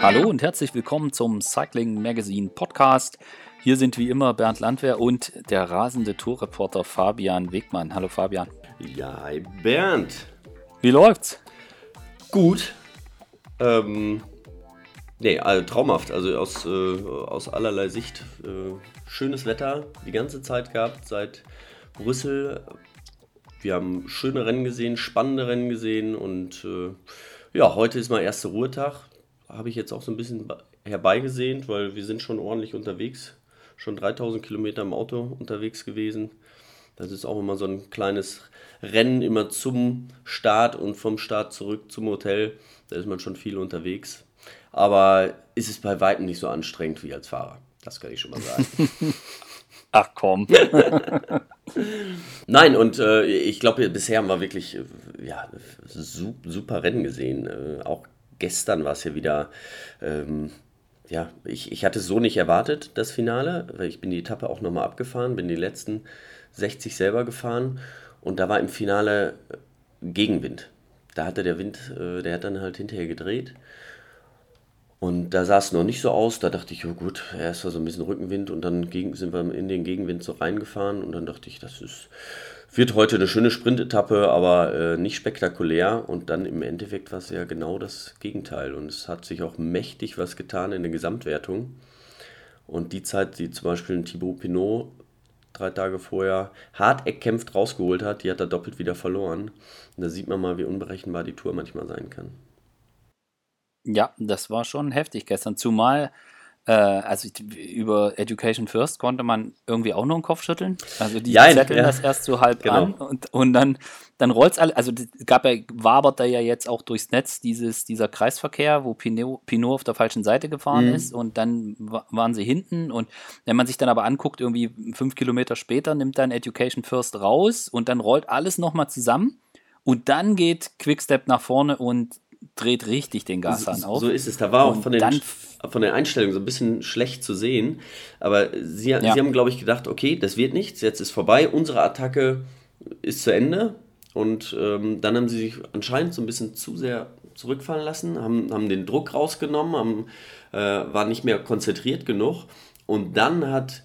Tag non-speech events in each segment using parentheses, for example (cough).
Hallo und herzlich willkommen zum Cycling Magazine Podcast. Hier sind wie immer Bernd Landwehr und der rasende Tourreporter Fabian Wegmann. Hallo Fabian. Ja, hi Bernd. Wie läuft's? Gut. Ähm, nee, also traumhaft. Also aus, äh, aus allerlei Sicht. Äh, schönes Wetter die ganze Zeit gehabt seit Brüssel. Wir haben schöne Rennen gesehen, spannende Rennen gesehen und äh, ja, heute ist mein erster Ruhetag. Habe ich jetzt auch so ein bisschen herbeigesehnt, weil wir sind schon ordentlich unterwegs. Schon 3000 Kilometer im Auto unterwegs gewesen. Das ist auch immer so ein kleines Rennen immer zum Start und vom Start zurück zum Hotel. Da ist man schon viel unterwegs. Aber ist es bei weitem nicht so anstrengend wie als Fahrer. Das kann ich schon mal sagen. (laughs) Ach komm. (laughs) Nein, und äh, ich glaube, bisher haben wir wirklich äh, ja, super Rennen gesehen. Äh, auch gestern war es ja wieder. Ähm, ja, ich, ich hatte es so nicht erwartet, das Finale, weil ich bin die Etappe auch nochmal abgefahren, bin die letzten 60 selber gefahren und da war im Finale äh, Gegenwind. Da hatte der Wind, äh, der hat dann halt hinterher gedreht und da sah es noch nicht so aus. Da dachte ich, oh gut, erst war so ein bisschen Rückenwind und dann sind wir in den Gegenwind so reingefahren. Und dann dachte ich, das ist, wird heute eine schöne Sprintetappe, aber äh, nicht spektakulär. Und dann im Endeffekt war es ja genau das Gegenteil. Und es hat sich auch mächtig was getan in der Gesamtwertung. Und die Zeit, die zum Beispiel ein Thibaut Pinot drei Tage vorher hart erkämpft rausgeholt hat, die hat er doppelt wieder verloren. Und da sieht man mal, wie unberechenbar die Tour manchmal sein kann. Ja, das war schon heftig gestern. Zumal, äh, also über Education First konnte man irgendwie auch nur den Kopf schütteln. Also die ja, zetteln ja. das erst so halb genau. an und, und dann, dann rollt es alle. Also gab ja, wabert da ja jetzt auch durchs Netz dieses, dieser Kreisverkehr, wo Pinot, Pinot auf der falschen Seite gefahren mhm. ist und dann waren sie hinten. Und wenn man sich dann aber anguckt, irgendwie fünf Kilometer später nimmt dann Education First raus und dann rollt alles nochmal zusammen. Und dann geht Quickstep nach vorne und dreht richtig den Gashahn auf. So ist es. Da war auch von den, von den Einstellungen so ein bisschen schlecht zu sehen. Aber sie, ja. sie haben, glaube ich, gedacht, okay, das wird nichts, jetzt ist vorbei, unsere Attacke ist zu Ende. Und ähm, dann haben sie sich anscheinend so ein bisschen zu sehr zurückfallen lassen, haben, haben den Druck rausgenommen, haben, äh, waren nicht mehr konzentriert genug. Und dann hat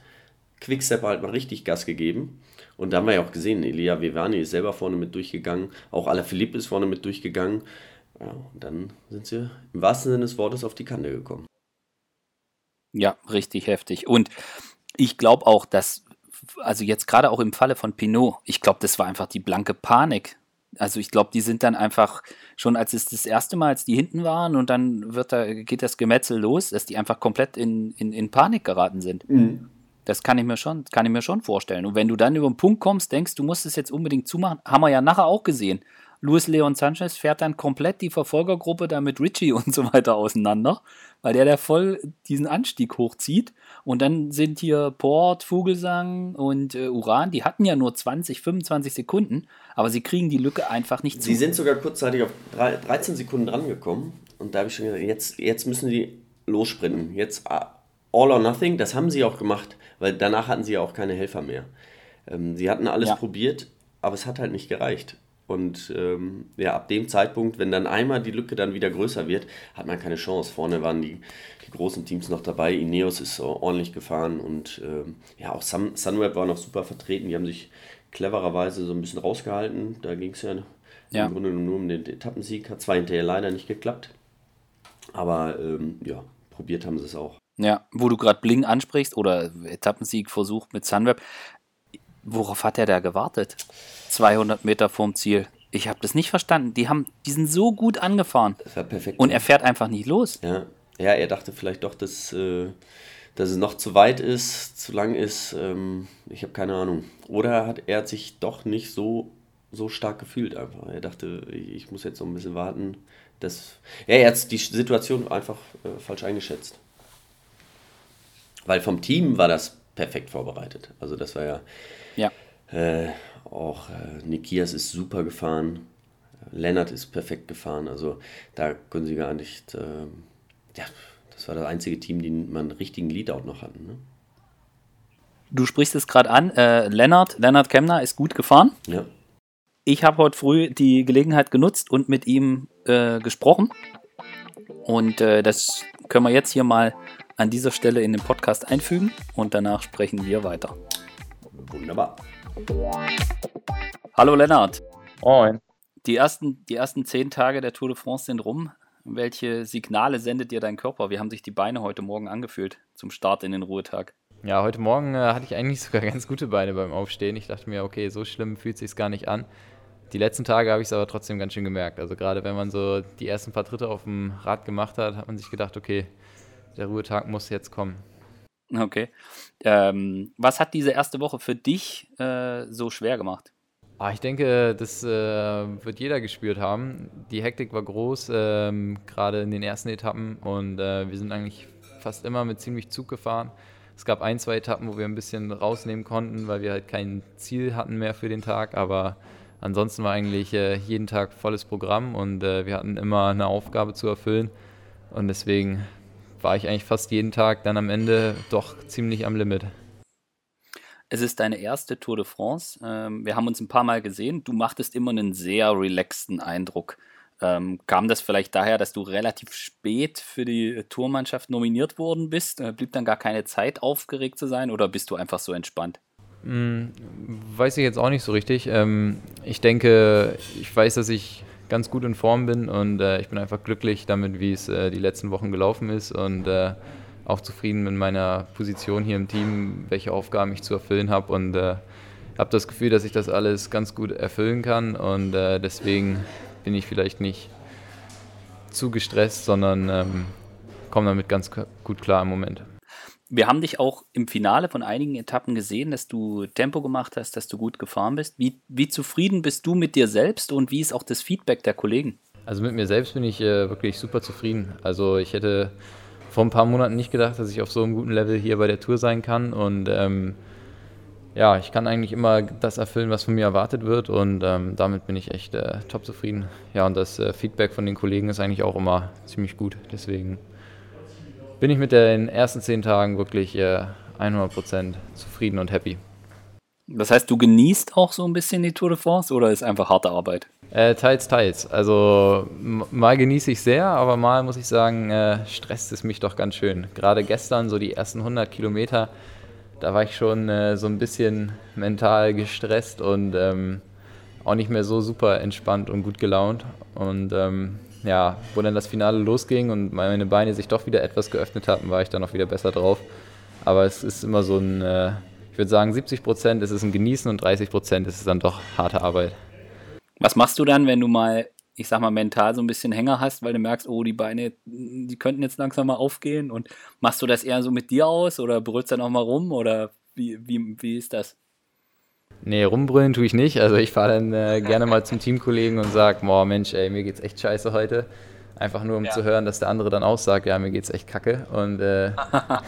Quickstep halt mal richtig Gas gegeben. Und da haben wir ja auch gesehen, Elia Vivani ist selber vorne mit durchgegangen, auch Alaphilippe ist vorne mit durchgegangen. Ja, und dann sind sie im wahrsten Sinne des Wortes auf die Kante gekommen. Ja, richtig heftig. Und ich glaube auch, dass, also jetzt gerade auch im Falle von Pinot, ich glaube, das war einfach die blanke Panik. Also ich glaube, die sind dann einfach schon, als es das erste Mal, als die hinten waren und dann wird da, geht das Gemetzel los, dass die einfach komplett in, in, in Panik geraten sind. Mhm. Das kann ich mir schon, kann ich mir schon vorstellen. Und wenn du dann über den Punkt kommst, denkst, du musst es jetzt unbedingt zumachen, haben wir ja nachher auch gesehen. Luis Leon Sanchez fährt dann komplett die Verfolgergruppe da mit Richie und so weiter auseinander, weil der da voll diesen Anstieg hochzieht. Und dann sind hier Port, Vogelsang und äh, Uran, die hatten ja nur 20, 25 Sekunden, aber sie kriegen die Lücke einfach nicht zu. Sie sind sogar kurzzeitig auf 13 Sekunden drangekommen und da habe ich schon gesagt, jetzt, jetzt müssen die lossprinten. Jetzt uh, all or nothing, das haben sie auch gemacht, weil danach hatten sie ja auch keine Helfer mehr. Ähm, sie hatten alles ja. probiert, aber es hat halt nicht gereicht. Und ähm, ja, ab dem Zeitpunkt, wenn dann einmal die Lücke dann wieder größer wird, hat man keine Chance. Vorne waren die, die großen Teams noch dabei. Ineos ist ordentlich gefahren und ähm, ja, auch Sun, Sunweb war noch super vertreten. Die haben sich clevererweise so ein bisschen rausgehalten. Da ging es ja, ja, im Grunde nur um den Etappensieg. Hat zwar hinterher leider nicht geklappt, aber ähm, ja, probiert haben sie es auch. Ja, wo du gerade Bling ansprichst oder Etappensieg versucht mit Sunweb. Worauf hat er da gewartet? 200 Meter vorm Ziel. Ich habe das nicht verstanden. Die, haben, die sind so gut angefahren. Das war perfekt. Und er fährt einfach nicht los. Ja, ja er dachte vielleicht doch, dass, äh, dass es noch zu weit ist, zu lang ist. Ähm, ich habe keine Ahnung. Oder hat er hat sich doch nicht so, so stark gefühlt einfach. Er dachte, ich muss jetzt noch ein bisschen warten. Das, ja, er hat die Situation einfach äh, falsch eingeschätzt. Weil vom Team war das perfekt vorbereitet. Also das war ja ja. Äh, auch äh, Nikias ist super gefahren. Lennart ist perfekt gefahren. Also da können sie gar nicht. Äh, ja, das war das einzige Team, die man einen richtigen Leadout noch hatten. Ne? Du sprichst es gerade an. Äh, Lennart, Lennart Kemner ist gut gefahren. Ja. Ich habe heute früh die Gelegenheit genutzt und mit ihm äh, gesprochen. Und äh, das können wir jetzt hier mal an dieser Stelle in den Podcast einfügen und danach sprechen wir weiter. Wunderbar. Hallo Lennart. Moin. Die ersten, die ersten zehn Tage der Tour de France sind rum. Welche Signale sendet dir dein Körper? Wie haben sich die Beine heute Morgen angefühlt zum Start in den Ruhetag? Ja, heute Morgen äh, hatte ich eigentlich (laughs) sogar ganz gute Beine beim Aufstehen. Ich dachte mir, okay, so schlimm fühlt sich gar nicht an. Die letzten Tage habe ich es aber trotzdem ganz schön gemerkt. Also gerade wenn man so die ersten paar Tritte auf dem Rad gemacht hat, hat man sich gedacht, okay, der Ruhetag muss jetzt kommen. Okay. Ähm, was hat diese erste Woche für dich äh, so schwer gemacht? Ah, ich denke, das äh, wird jeder gespürt haben. Die Hektik war groß, ähm, gerade in den ersten Etappen und äh, wir sind eigentlich fast immer mit ziemlich Zug gefahren. Es gab ein, zwei Etappen, wo wir ein bisschen rausnehmen konnten, weil wir halt kein Ziel hatten mehr für den Tag, aber ansonsten war eigentlich äh, jeden Tag volles Programm und äh, wir hatten immer eine Aufgabe zu erfüllen. Und deswegen war ich eigentlich fast jeden Tag dann am Ende doch ziemlich am Limit. Es ist deine erste Tour de France. Ähm, wir haben uns ein paar Mal gesehen. Du machtest immer einen sehr relaxten Eindruck. Ähm, kam das vielleicht daher, dass du relativ spät für die Tourmannschaft nominiert worden bist? Äh, blieb dann gar keine Zeit, aufgeregt zu sein oder bist du einfach so entspannt? Hm, weiß ich jetzt auch nicht so richtig. Ähm, ich denke, ich weiß, dass ich ganz gut in Form bin und äh, ich bin einfach glücklich damit, wie es äh, die letzten Wochen gelaufen ist und äh, auch zufrieden mit meiner Position hier im Team, welche Aufgaben ich zu erfüllen habe und äh, habe das Gefühl, dass ich das alles ganz gut erfüllen kann und äh, deswegen bin ich vielleicht nicht zu gestresst, sondern ähm, komme damit ganz gut klar im Moment. Wir haben dich auch im Finale von einigen Etappen gesehen, dass du Tempo gemacht hast, dass du gut gefahren bist. Wie, wie zufrieden bist du mit dir selbst und wie ist auch das Feedback der Kollegen? Also mit mir selbst bin ich äh, wirklich super zufrieden. Also ich hätte vor ein paar Monaten nicht gedacht, dass ich auf so einem guten Level hier bei der Tour sein kann und ähm, ja, ich kann eigentlich immer das erfüllen, was von mir erwartet wird und ähm, damit bin ich echt äh, top zufrieden. Ja, und das äh, Feedback von den Kollegen ist eigentlich auch immer ziemlich gut. Deswegen bin ich mit den ersten zehn Tagen wirklich äh, 100% zufrieden und happy. Das heißt, du genießt auch so ein bisschen die Tour de France oder ist einfach harte Arbeit? Äh, teils, teils. Also mal genieße ich sehr, aber mal muss ich sagen, äh, stresst es mich doch ganz schön. Gerade gestern, so die ersten 100 Kilometer, da war ich schon äh, so ein bisschen mental gestresst und ähm, auch nicht mehr so super entspannt und gut gelaunt. Und ähm, ja, wo dann das Finale losging und meine Beine sich doch wieder etwas geöffnet hatten, war ich dann auch wieder besser drauf. Aber es ist immer so ein, äh, ich würde sagen, 70 Prozent ist es ein Genießen und 30 Prozent ist es dann doch harte Arbeit. Was machst du dann, wenn du mal, ich sag mal, mental so ein bisschen Hänger hast, weil du merkst, oh, die Beine, die könnten jetzt langsam mal aufgehen? Und machst du das eher so mit dir aus oder brüllst dann auch mal rum oder wie, wie, wie ist das? Nee, rumbrüllen tue ich nicht. Also ich fahre dann äh, gerne mal zum Teamkollegen und sage, boah Mensch, ey, mir geht's echt scheiße heute. Einfach nur um ja. zu hören, dass der andere dann auch sagt, ja, mir geht's echt kacke. Und äh,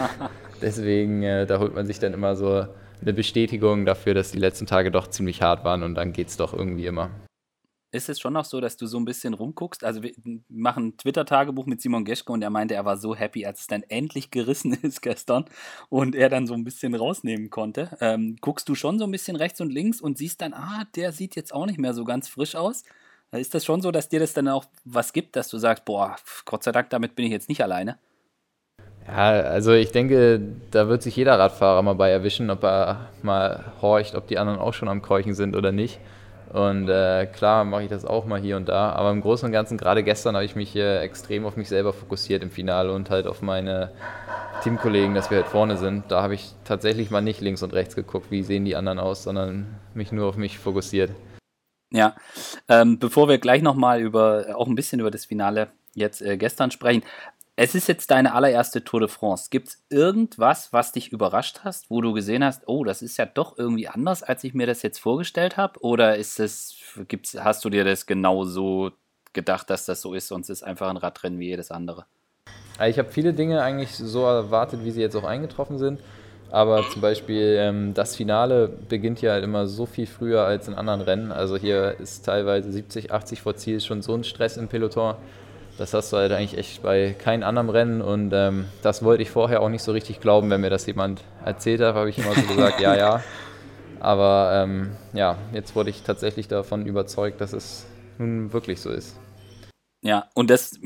(laughs) deswegen, äh, da holt man sich dann immer so eine Bestätigung dafür, dass die letzten Tage doch ziemlich hart waren und dann geht's doch irgendwie immer ist es schon noch so, dass du so ein bisschen rumguckst? Also wir machen ein Twitter-Tagebuch mit Simon Geschke und er meinte, er war so happy, als es dann endlich gerissen (laughs) ist gestern und er dann so ein bisschen rausnehmen konnte. Ähm, guckst du schon so ein bisschen rechts und links und siehst dann, ah, der sieht jetzt auch nicht mehr so ganz frisch aus. Ist das schon so, dass dir das dann auch was gibt, dass du sagst, boah, Gott sei Dank, damit bin ich jetzt nicht alleine? Ja, also ich denke, da wird sich jeder Radfahrer mal bei erwischen, ob er mal horcht, ob die anderen auch schon am Keuchen sind oder nicht. Und äh, klar mache ich das auch mal hier und da, aber im Großen und Ganzen, gerade gestern habe ich mich äh, extrem auf mich selber fokussiert im Finale und halt auf meine Teamkollegen, dass wir halt vorne sind. Da habe ich tatsächlich mal nicht links und rechts geguckt, wie sehen die anderen aus, sondern mich nur auf mich fokussiert. Ja, ähm, bevor wir gleich nochmal über, auch ein bisschen über das Finale jetzt äh, gestern sprechen, es ist jetzt deine allererste Tour de France. Gibt es irgendwas, was dich überrascht hast, wo du gesehen hast, oh, das ist ja doch irgendwie anders, als ich mir das jetzt vorgestellt habe? Oder ist es, gibt's, hast du dir das genau so gedacht, dass das so ist, sonst ist einfach ein Radrennen wie jedes andere? Ich habe viele Dinge eigentlich so erwartet, wie sie jetzt auch eingetroffen sind. Aber zum Beispiel ähm, das Finale beginnt ja halt immer so viel früher als in anderen Rennen. Also hier ist teilweise 70, 80 vor Ziel schon so ein Stress im Peloton. Das hast du halt eigentlich echt bei keinem anderen Rennen und ähm, das wollte ich vorher auch nicht so richtig glauben, wenn mir das jemand erzählt hat, habe ich immer so (laughs) gesagt, ja, ja. Aber ähm, ja, jetzt wurde ich tatsächlich davon überzeugt, dass es nun wirklich so ist. Ja, und das,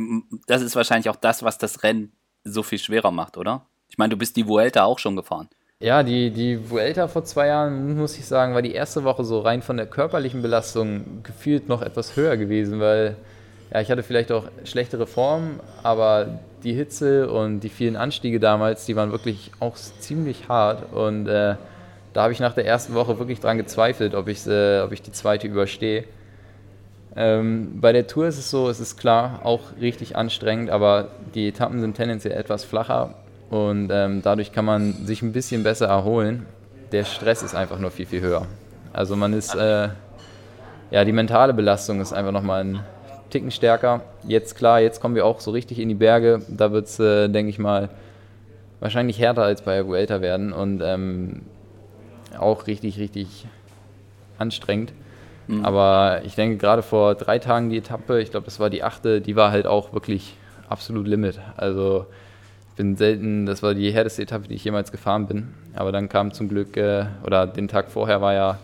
das ist wahrscheinlich auch das, was das Rennen so viel schwerer macht, oder? Ich meine, du bist die Vuelta auch schon gefahren. Ja, die, die Vuelta vor zwei Jahren, muss ich sagen, war die erste Woche so rein von der körperlichen Belastung gefühlt noch etwas höher gewesen, weil ja, ich hatte vielleicht auch schlechtere Form, aber die Hitze und die vielen Anstiege damals, die waren wirklich auch ziemlich hart und äh, da habe ich nach der ersten Woche wirklich dran gezweifelt, ob, äh, ob ich die zweite überstehe. Ähm, bei der Tour ist es so, es ist klar auch richtig anstrengend, aber die Etappen sind tendenziell etwas flacher und ähm, dadurch kann man sich ein bisschen besser erholen. Der Stress ist einfach nur viel, viel höher. Also man ist, äh, ja, die mentale Belastung ist einfach nochmal ein Ticken stärker. Jetzt klar, jetzt kommen wir auch so richtig in die Berge. Da wird es, äh, denke ich mal, wahrscheinlich härter als bei Vuelta werden und ähm, auch richtig, richtig anstrengend. Mhm. Aber ich denke, gerade vor drei Tagen die Etappe, ich glaube, das war die achte, die war halt auch wirklich absolut Limit. Also bin selten, das war die härteste Etappe, die ich jemals gefahren bin. Aber dann kam zum Glück, äh, oder den Tag vorher war ja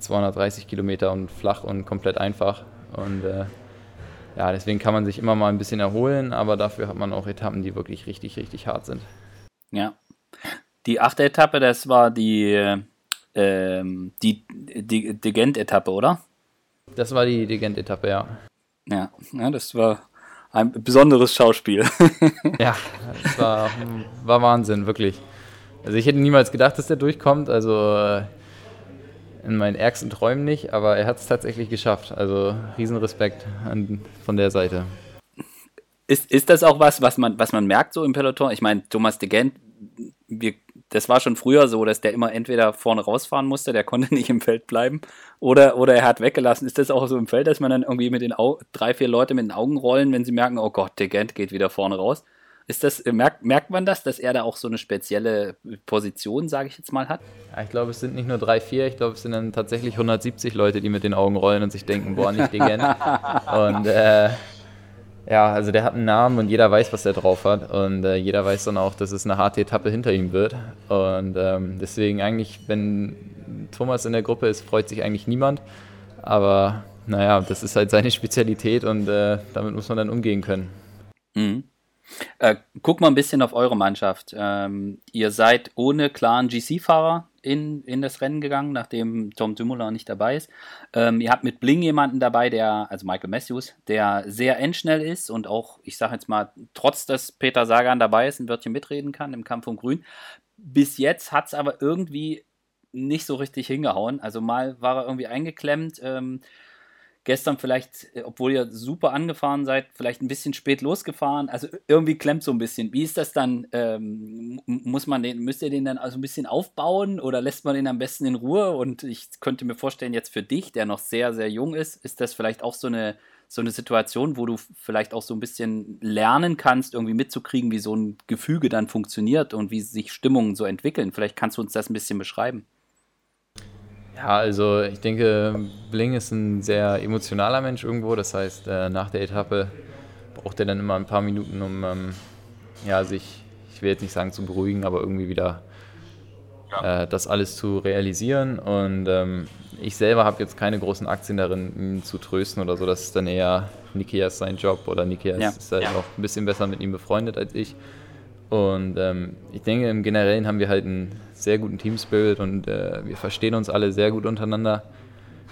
230 Kilometer und flach und komplett einfach. Und äh, ja, deswegen kann man sich immer mal ein bisschen erholen, aber dafür hat man auch Etappen, die wirklich richtig, richtig hart sind. Ja. Die achte Etappe, das war die, ähm, die, die, die Gent-Etappe, oder? Das war die, die Gent-Etappe, ja. Ja, ja, das war ein besonderes Schauspiel. (laughs) ja, das war, war Wahnsinn, wirklich. Also ich hätte niemals gedacht, dass der durchkommt, also äh, in meinen ärgsten Träumen nicht, aber er hat es tatsächlich geschafft. Also Riesenrespekt an, von der Seite. Ist, ist das auch was, was man, was man merkt so im Peloton? Ich meine, Thomas de Gent, wir das war schon früher so, dass der immer entweder vorne rausfahren musste, der konnte (laughs) nicht im Feld bleiben, oder, oder er hat weggelassen. Ist das auch so im Feld, dass man dann irgendwie mit den Au drei, vier Leute mit den Augen rollen, wenn sie merken, oh Gott, der Gent geht wieder vorne raus? Ist das, merkt, merkt man das, dass er da auch so eine spezielle Position, sage ich jetzt mal, hat? Ja, ich glaube, es sind nicht nur drei, vier, ich glaube, es sind dann tatsächlich 170 Leute, die mit den Augen rollen und sich denken, boah, nicht der Gent. (laughs) und äh, ja, also der hat einen Namen und jeder weiß, was er drauf hat. Und äh, jeder weiß dann auch, dass es eine harte Etappe hinter ihm wird. Und ähm, deswegen eigentlich, wenn Thomas in der Gruppe ist, freut sich eigentlich niemand. Aber naja, das ist halt seine Spezialität und äh, damit muss man dann umgehen können. Mhm. Äh, guck mal ein bisschen auf eure Mannschaft. Ähm, ihr seid ohne klaren GC-Fahrer in, in das Rennen gegangen, nachdem Tom Dumoulin nicht dabei ist. Ähm, ihr habt mit Bling jemanden dabei, der, also Michael Matthews, der sehr endschnell ist und auch, ich sage jetzt mal, trotz dass Peter Sagan dabei ist, ein Wörtchen mitreden kann im Kampf um Grün. Bis jetzt hat es aber irgendwie nicht so richtig hingehauen. Also mal war er irgendwie eingeklemmt. Ähm, gestern vielleicht, äh, obwohl ihr super angefahren seid, vielleicht ein bisschen spät losgefahren. Also irgendwie klemmt so ein bisschen. Wie ist das dann? Ähm, muss man den, müsst ihr den dann also ein bisschen aufbauen oder lässt man den am besten in Ruhe? Und ich könnte mir vorstellen, jetzt für dich, der noch sehr, sehr jung ist, ist das vielleicht auch so eine, so eine Situation, wo du vielleicht auch so ein bisschen lernen kannst, irgendwie mitzukriegen, wie so ein Gefüge dann funktioniert und wie sich Stimmungen so entwickeln. Vielleicht kannst du uns das ein bisschen beschreiben. Ja, also ich denke, Bling ist ein sehr emotionaler Mensch irgendwo. Das heißt, äh, nach der Etappe braucht er dann immer ein paar Minuten, um ähm, ja, sich, ich will jetzt nicht sagen zu beruhigen, aber irgendwie wieder ja. äh, das alles zu realisieren. Und ähm, ich selber habe jetzt keine großen Aktien darin, ihn zu trösten oder so. Das ist dann eher Nikias sein Job oder Nikias ja. ist halt ja. noch ein bisschen besser mit ihm befreundet als ich. Und ähm, ich denke, im Generellen haben wir halt einen sehr guten Teamspirit und äh, wir verstehen uns alle sehr gut untereinander.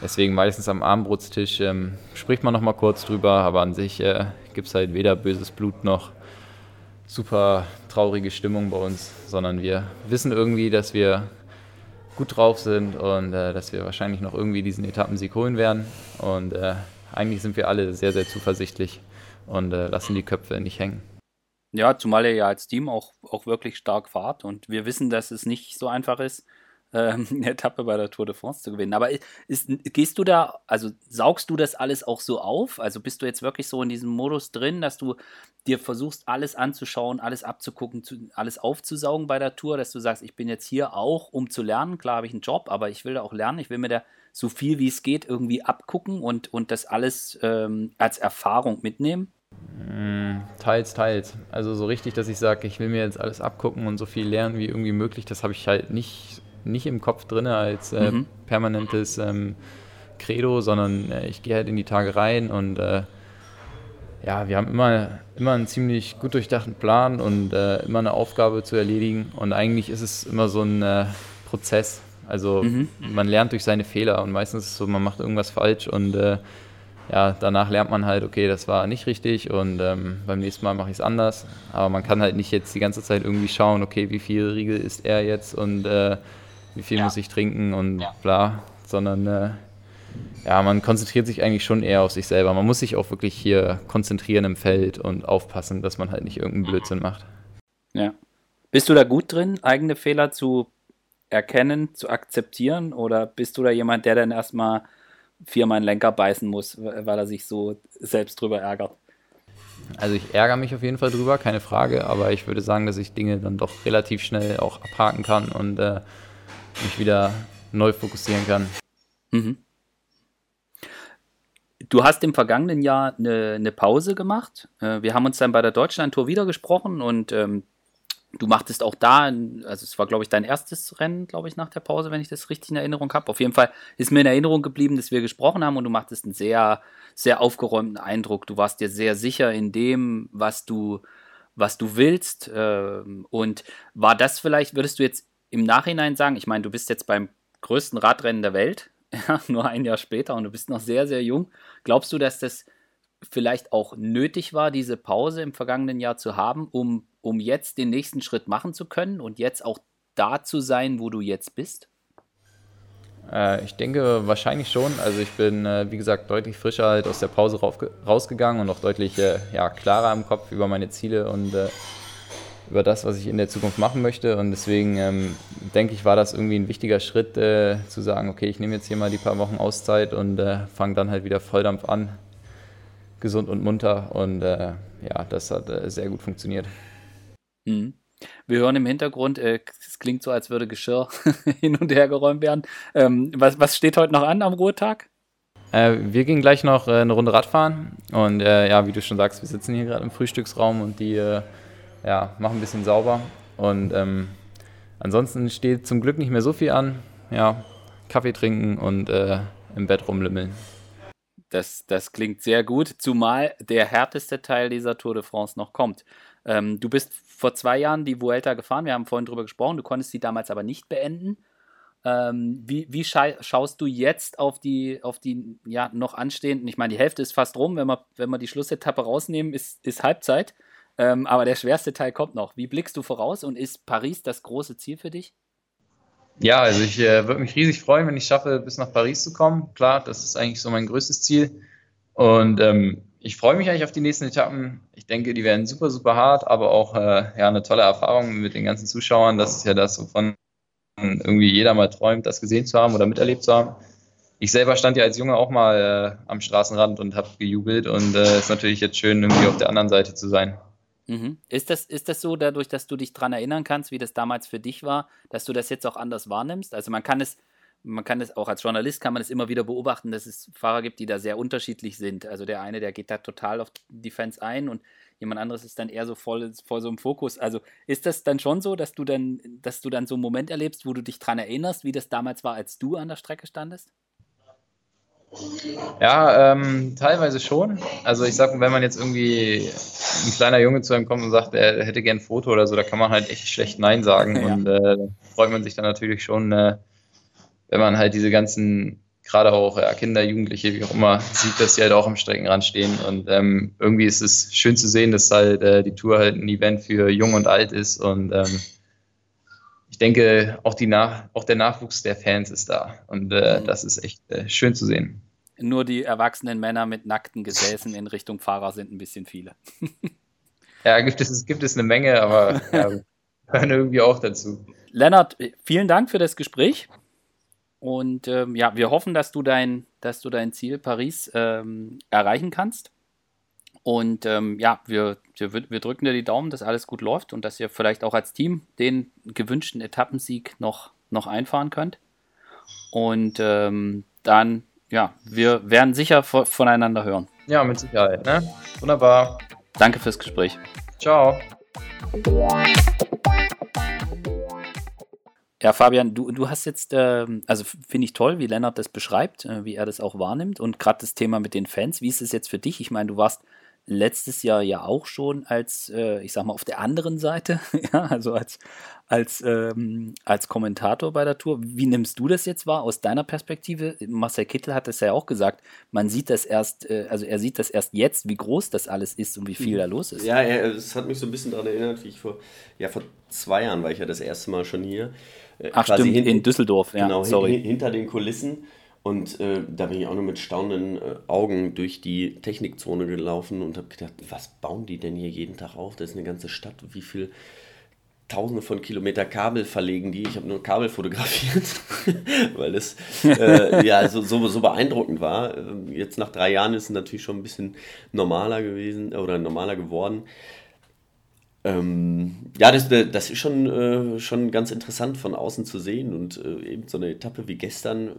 Deswegen meistens am Abendbrotstisch ähm, spricht man noch mal kurz drüber, aber an sich äh, gibt es halt weder böses Blut noch super traurige Stimmung bei uns, sondern wir wissen irgendwie, dass wir gut drauf sind und äh, dass wir wahrscheinlich noch irgendwie diesen Etappensieg holen werden. Und äh, eigentlich sind wir alle sehr, sehr zuversichtlich und äh, lassen die Köpfe nicht hängen. Ja, zumal ihr ja als Team auch, auch wirklich stark fahrt und wir wissen, dass es nicht so einfach ist, (laughs) ähm, eine Etappe bei der Tour de France zu gewinnen. Aber ist, gehst du da, also saugst du das alles auch so auf? Also bist du jetzt wirklich so in diesem Modus drin, dass du dir versuchst, alles anzuschauen, alles abzugucken, zu, alles aufzusaugen bei der Tour, dass du sagst, ich bin jetzt hier auch, um zu lernen. Klar habe ich einen Job, aber ich will da auch lernen. Ich will mir da so viel wie es geht irgendwie abgucken und, und das alles ähm, als Erfahrung mitnehmen? Mm, teils, teils. Also so richtig, dass ich sage, ich will mir jetzt alles abgucken und so viel lernen wie irgendwie möglich, das habe ich halt nicht, nicht im Kopf drin als äh, mhm. permanentes ähm, Credo, sondern äh, ich gehe halt in die Tage rein und äh, ja, wir haben immer, immer einen ziemlich gut durchdachten Plan und äh, immer eine Aufgabe zu erledigen. Und eigentlich ist es immer so ein äh, Prozess. Also mhm. man lernt durch seine Fehler und meistens ist es so, man macht irgendwas falsch und äh, ja, danach lernt man halt, okay, das war nicht richtig und ähm, beim nächsten Mal mache ich es anders. Aber man kann halt nicht jetzt die ganze Zeit irgendwie schauen, okay, wie viel Riegel ist er jetzt und äh, wie viel ja. muss ich trinken und ja. bla, sondern äh, ja, man konzentriert sich eigentlich schon eher auf sich selber. Man muss sich auch wirklich hier konzentrieren im Feld und aufpassen, dass man halt nicht irgendeinen Blödsinn macht. Ja. Bist du da gut drin, eigene Fehler zu erkennen, zu akzeptieren? Oder bist du da jemand, der dann erstmal viermal einen Lenker beißen muss, weil er sich so selbst drüber ärgert? Also ich ärgere mich auf jeden Fall drüber, keine Frage, aber ich würde sagen, dass ich Dinge dann doch relativ schnell auch abhaken kann und äh, mich wieder neu fokussieren kann. Mhm. Du hast im vergangenen Jahr eine, eine Pause gemacht. Äh, wir haben uns dann bei der Deutschlandtour wieder gesprochen und ähm, du machtest auch da, also es war, glaube ich, dein erstes Rennen, glaube ich, nach der Pause, wenn ich das richtig in Erinnerung habe. Auf jeden Fall ist mir in Erinnerung geblieben, dass wir gesprochen haben und du machtest einen sehr, sehr aufgeräumten Eindruck. Du warst dir sehr sicher in dem, was du, was du willst. Ähm, und war das vielleicht, würdest du jetzt im Nachhinein sagen, ich meine, du bist jetzt beim größten Radrennen der Welt, (laughs) nur ein Jahr später und du bist noch sehr, sehr jung. Glaubst du, dass das vielleicht auch nötig war, diese Pause im vergangenen Jahr zu haben, um, um jetzt den nächsten Schritt machen zu können und jetzt auch da zu sein, wo du jetzt bist? Äh, ich denke wahrscheinlich schon. Also ich bin, äh, wie gesagt, deutlich frischer halt aus der Pause rausgegangen und auch deutlich äh, ja, klarer im Kopf über meine Ziele und über das, was ich in der Zukunft machen möchte. Und deswegen ähm, denke ich, war das irgendwie ein wichtiger Schritt, zu sagen, okay, ich nehme jetzt hier mal die paar Wochen Auszeit und fange dann halt wieder Volldampf an, gesund und munter. Und ja, das hat sehr gut funktioniert. Mhm. Wir hören im Hintergrund, äh, es klingt so, als würde Geschirr (laughs) hin und her geräumt werden. Ähm, was, was steht heute noch an am Ruhetag? Äh, wir gehen gleich noch eine Runde Radfahren. Und ja, wie du schon sagst, wir sitzen hier gerade im Frühstücksraum und die ja, mache ein bisschen sauber. Und ähm, ansonsten steht zum Glück nicht mehr so viel an. Ja, Kaffee trinken und äh, im Bett rumlümmeln. Das, das klingt sehr gut, zumal der härteste Teil dieser Tour de France noch kommt. Ähm, du bist vor zwei Jahren die Vuelta gefahren, wir haben vorhin drüber gesprochen, du konntest sie damals aber nicht beenden. Ähm, wie wie scha schaust du jetzt auf die, auf die ja, noch anstehenden? Ich meine, die Hälfte ist fast rum, wenn wir, wenn wir die Schlussetappe rausnehmen, ist, ist Halbzeit. Ähm, aber der schwerste Teil kommt noch. Wie blickst du voraus und ist Paris das große Ziel für dich? Ja, also ich äh, würde mich riesig freuen, wenn ich schaffe, bis nach Paris zu kommen. Klar, das ist eigentlich so mein größtes Ziel. Und ähm, ich freue mich eigentlich auf die nächsten Etappen. Ich denke, die werden super, super hart, aber auch äh, ja, eine tolle Erfahrung mit den ganzen Zuschauern. Das ist ja das, wovon irgendwie jeder mal träumt, das gesehen zu haben oder miterlebt zu haben. Ich selber stand ja als Junge auch mal äh, am Straßenrand und habe gejubelt und es äh, ist natürlich jetzt schön, irgendwie auf der anderen Seite zu sein. Mhm. Ist, das, ist das so, dadurch, dass du dich daran erinnern kannst, wie das damals für dich war, dass du das jetzt auch anders wahrnimmst? Also man kann es, man kann es auch als Journalist kann man es immer wieder beobachten, dass es Fahrer gibt, die da sehr unterschiedlich sind. Also der eine, der geht da total auf die Fans ein und jemand anderes ist dann eher so voll, voll so im Fokus. Also ist das dann schon so, dass du dann, dass du dann so einen Moment erlebst, wo du dich daran erinnerst, wie das damals war, als du an der Strecke standest? Ja, ähm, teilweise schon. Also ich sag, wenn man jetzt irgendwie ein kleiner Junge zu einem kommt und sagt, er hätte gern ein Foto oder so, da kann man halt echt schlecht Nein sagen. (laughs) Ja. Und äh, freut man sich dann natürlich schon, äh, wenn man halt diese ganzen, gerade auch ja, Kinder, Jugendliche, wie auch immer, sieht, dass sie halt auch am Streckenrand stehen. Und ähm, irgendwie ist es schön zu sehen, dass halt äh, die Tour halt ein Event für Jung und Alt ist. Und ähm, ich denke, auch, die Nach auch der Nachwuchs der Fans ist da. Und äh, mhm. das ist echt äh, schön zu sehen. Nur die erwachsenen Männer mit nackten Gesäßen in Richtung Fahrer sind ein bisschen viele. (laughs) ja, gibt es, gibt es eine Menge, aber ja, (laughs) gehören irgendwie auch dazu. Lennart, vielen Dank für das Gespräch. Und ähm, ja, wir hoffen, dass du dein, dass du dein Ziel Paris ähm, erreichen kannst. Und ähm, ja, wir, wir, wir, drücken dir die Daumen, dass alles gut läuft und dass ihr vielleicht auch als Team den gewünschten Etappensieg noch, noch einfahren könnt. Und ähm, dann, ja, wir werden sicher voneinander hören. Ja, mit Sicherheit. Ne? Wunderbar. Danke fürs Gespräch. Ciao. Ja, Fabian, du, du hast jetzt, äh, also finde ich toll, wie Lennart das beschreibt, äh, wie er das auch wahrnimmt und gerade das Thema mit den Fans. Wie ist es jetzt für dich? Ich meine, du warst letztes Jahr ja auch schon als, äh, ich sag mal, auf der anderen Seite, (laughs) ja, also als, als, ähm, als Kommentator bei der Tour. Wie nimmst du das jetzt wahr aus deiner Perspektive? Marcel Kittel hat es ja auch gesagt, man sieht das erst, äh, also er sieht das erst jetzt, wie groß das alles ist und wie viel da los ist. Ja, es hat mich so ein bisschen daran erinnert, wie ich vor, ja, vor zwei Jahren war ich ja das erste Mal schon hier. Äh, Ach stimmt, hin, in Düsseldorf, ja, genau, sorry. Hin, hinter den Kulissen. Und äh, da bin ich auch nur mit staunenden äh, Augen durch die Technikzone gelaufen und habe gedacht, was bauen die denn hier jeden Tag auf? Das ist eine ganze Stadt. Wie viel Tausende von Kilometer Kabel verlegen die? Ich habe nur Kabel fotografiert, (laughs) weil das äh, ja so, so, so, beeindruckend war. Ähm, jetzt nach drei Jahren ist es natürlich schon ein bisschen normaler gewesen oder normaler geworden. Ähm, ja, das, das ist schon, äh, schon ganz interessant von außen zu sehen und äh, eben so eine Etappe wie gestern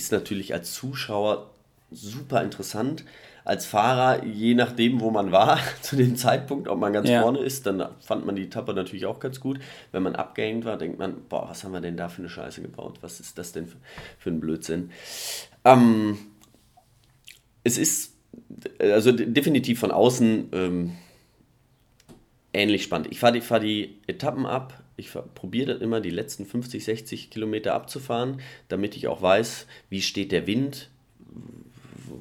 ist natürlich als Zuschauer super interessant. Als Fahrer, je nachdem, wo man war, (laughs) zu dem Zeitpunkt, ob man ganz ja. vorne ist, dann fand man die Etappe natürlich auch ganz gut. Wenn man abgehängt war, denkt man, boah, was haben wir denn da für eine Scheiße gebaut? Was ist das denn für, für ein Blödsinn? Ähm, es ist also definitiv von außen ähm, ähnlich spannend. Ich fahre die, fahr die Etappen ab, ich probiere immer die letzten 50, 60 Kilometer abzufahren, damit ich auch weiß, wie steht der Wind,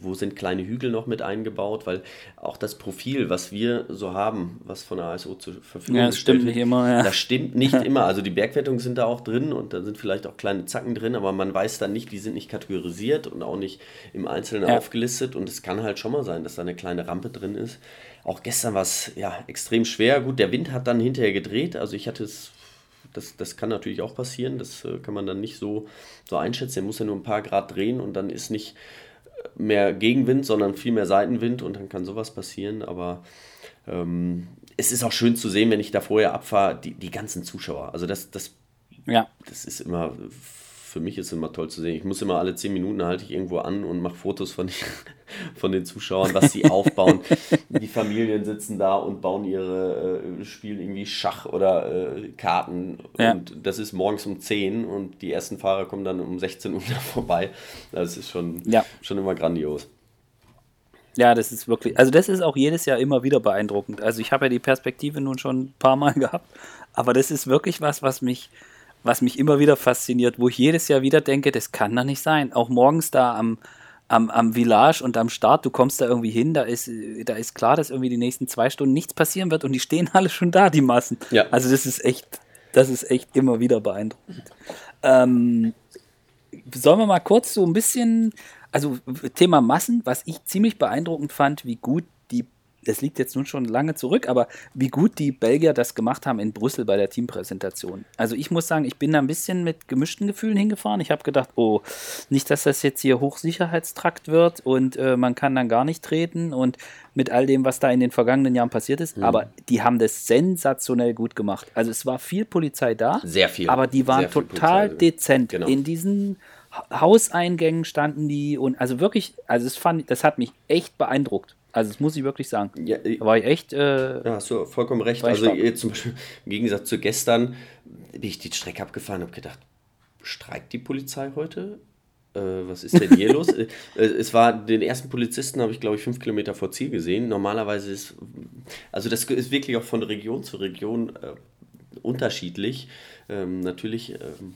wo sind kleine Hügel noch mit eingebaut, weil auch das Profil, was wir so haben, was von der ASO zur Verfügung ja, das stimmt nicht immer, ja. das stimmt nicht (laughs) immer. Also die Bergwertungen sind da auch drin und da sind vielleicht auch kleine Zacken drin, aber man weiß dann nicht, die sind nicht kategorisiert und auch nicht im Einzelnen ja. aufgelistet und es kann halt schon mal sein, dass da eine kleine Rampe drin ist. Auch gestern war es ja extrem schwer. Gut, der Wind hat dann hinterher gedreht, also ich hatte es das, das kann natürlich auch passieren. Das äh, kann man dann nicht so, so einschätzen. Der muss ja nur ein paar Grad drehen und dann ist nicht äh, mehr Gegenwind, sondern viel mehr Seitenwind und dann kann sowas passieren. Aber ähm, es ist auch schön zu sehen, wenn ich da vorher abfahre, die, die ganzen Zuschauer. Also das, das, ja. das ist immer für mich ist immer toll zu sehen. Ich muss immer alle zehn Minuten halte ich irgendwo an und mache Fotos von, (laughs) von den Zuschauern, was sie aufbauen. Die Familien sitzen da und bauen ihre, äh, spielen irgendwie Schach oder äh, Karten. Ja. Und das ist morgens um 10 und die ersten Fahrer kommen dann um 16 Uhr (laughs) vorbei. Das ist schon, ja. schon immer grandios. Ja, das ist wirklich, also das ist auch jedes Jahr immer wieder beeindruckend. Also ich habe ja die Perspektive nun schon ein paar Mal (laughs) gehabt, aber das ist wirklich was, was mich, was mich immer wieder fasziniert, wo ich jedes Jahr wieder denke, das kann doch nicht sein. Auch morgens da am, am, am Village und am Start, du kommst da irgendwie hin, da ist, da ist klar, dass irgendwie die nächsten zwei Stunden nichts passieren wird und die stehen (laughs) alle schon da, die Massen. Ja. Also das ist echt, das ist echt immer wieder beeindruckend. Ähm, sollen wir mal kurz so ein bisschen, also Thema Massen, was ich ziemlich beeindruckend fand, wie gut es liegt jetzt nun schon lange zurück, aber wie gut die Belgier das gemacht haben in Brüssel bei der Teampräsentation. Also ich muss sagen, ich bin da ein bisschen mit gemischten Gefühlen hingefahren. Ich habe gedacht, oh, nicht, dass das jetzt hier Hochsicherheitstrakt wird und äh, man kann dann gar nicht treten und mit all dem, was da in den vergangenen Jahren passiert ist. Mhm. Aber die haben das sensationell gut gemacht. Also es war viel Polizei da. Sehr viel. Aber die waren total dezent. Genau. In diesen Hauseingängen standen die und also wirklich, also das fand, das hat mich echt beeindruckt. Also das muss ich wirklich sagen. Ja, da war ich echt. Äh, ja, hast du vollkommen recht. Also jetzt zum Beispiel (laughs) im Gegensatz zu gestern bin ich die Strecke abgefahren und habe gedacht, streikt die Polizei heute? Äh, was ist denn hier (laughs) los? Äh, es war den ersten Polizisten habe ich glaube ich fünf Kilometer vor Ziel gesehen. Normalerweise ist also das ist wirklich auch von Region zu Region äh, unterschiedlich. Ähm, natürlich ähm,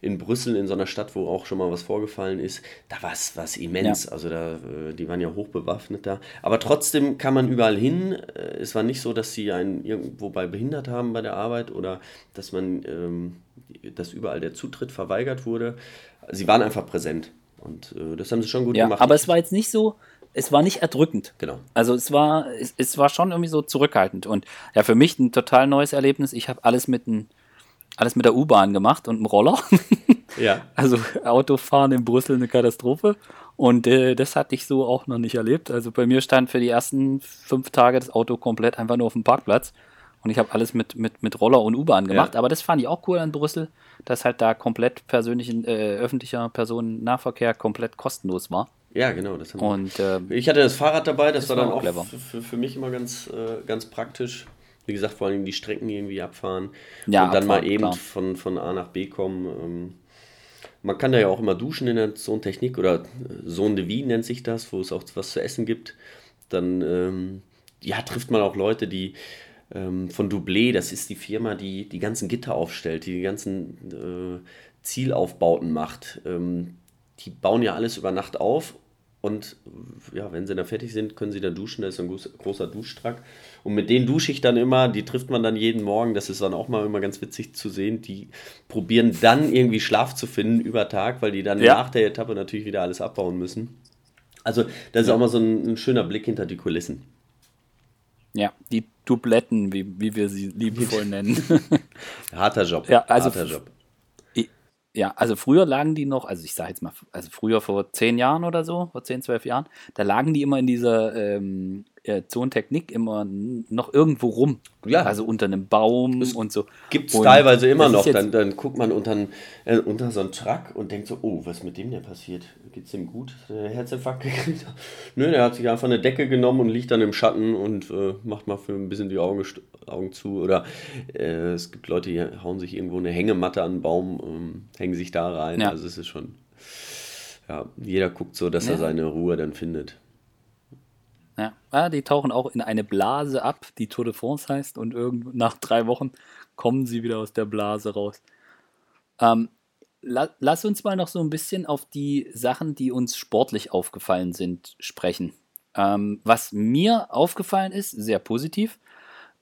in Brüssel, in so einer Stadt, wo auch schon mal was vorgefallen ist, da war es immens. Ja. Also da, äh, die waren ja hochbewaffnet da. Aber trotzdem kann man überall hin. Äh, es war nicht so, dass sie einen irgendwo bei behindert haben bei der Arbeit oder dass man, ähm, dass überall der Zutritt verweigert wurde. Sie waren einfach präsent. Und äh, das haben sie schon gut ja, gemacht. Aber es war jetzt nicht so, es war nicht erdrückend. Genau. Also es war, es, es, war schon irgendwie so zurückhaltend. Und ja, für mich ein total neues Erlebnis. Ich habe alles mit einem alles mit der U-Bahn gemacht und einem Roller. (laughs) ja. Also Autofahren in Brüssel eine Katastrophe. Und äh, das hatte ich so auch noch nicht erlebt. Also bei mir stand für die ersten fünf Tage das Auto komplett einfach nur auf dem Parkplatz. Und ich habe alles mit, mit, mit Roller und U-Bahn gemacht. Ja. Aber das fand ich auch cool an Brüssel, dass halt da komplett persönlichen, äh, öffentlicher Personennahverkehr komplett kostenlos war. Ja, genau. Das und, äh, ich hatte das Fahrrad dabei, das, das war dann auch für, für, mich immer ganz, äh, ganz praktisch. Wie gesagt, vor allem die Strecken irgendwie abfahren ja, und dann abfahren, mal eben von, von A nach B kommen. Ähm, man kann da ja auch immer duschen in der Zone Technik oder Zone de Vie nennt sich das, wo es auch was zu essen gibt. dann ähm, ja, trifft man auch Leute, die ähm, von Doublé, das ist die Firma, die die ganzen Gitter aufstellt, die die ganzen äh, Zielaufbauten macht. Ähm, die bauen ja alles über Nacht auf und ja, wenn sie dann fertig sind, können sie dann duschen. Da ist ein großer Duschtrakt. Und mit denen dusche ich dann immer. Die trifft man dann jeden Morgen. Das ist dann auch mal immer ganz witzig zu sehen. Die probieren dann irgendwie Schlaf zu finden über Tag, weil die dann ja. nach der Etappe natürlich wieder alles abbauen müssen. Also, das ist auch mal so ein, ein schöner Blick hinter die Kulissen. Ja, die Dubletten, wie, wie wir sie liebevoll (laughs) nennen. Harter Job. Ja, also Harter Job. Ja, also früher lagen die noch, also ich sage jetzt mal, also früher vor zehn Jahren oder so, vor zehn, zwölf Jahren, da lagen die immer in dieser ähm, äh, Zontechnik immer noch irgendwo rum. Ja. Also unter einem Baum das und so. Gibt es teilweise immer noch. Dann, dann guckt man unter, äh, unter so einen Truck und denkt so, oh, was ist mit dem denn passiert? Geht es dem gut? Der Herzinfarkt gekriegt? (laughs) Nö, der hat sich einfach eine Decke genommen und liegt dann im Schatten und äh, macht mal für ein bisschen die Augen, Augen zu. Oder äh, es gibt Leute, die hauen sich irgendwo eine Hängematte an einen Baum, ähm, hängen sich da rein. Ja. Also es ist schon, ja, jeder guckt so, dass ja. er seine Ruhe dann findet. Ja. ja, die tauchen auch in eine Blase ab, die Tour de France heißt, und irgend nach drei Wochen kommen sie wieder aus der Blase raus. Ähm, la lass uns mal noch so ein bisschen auf die Sachen, die uns sportlich aufgefallen sind, sprechen. Ähm, was mir aufgefallen ist, sehr positiv,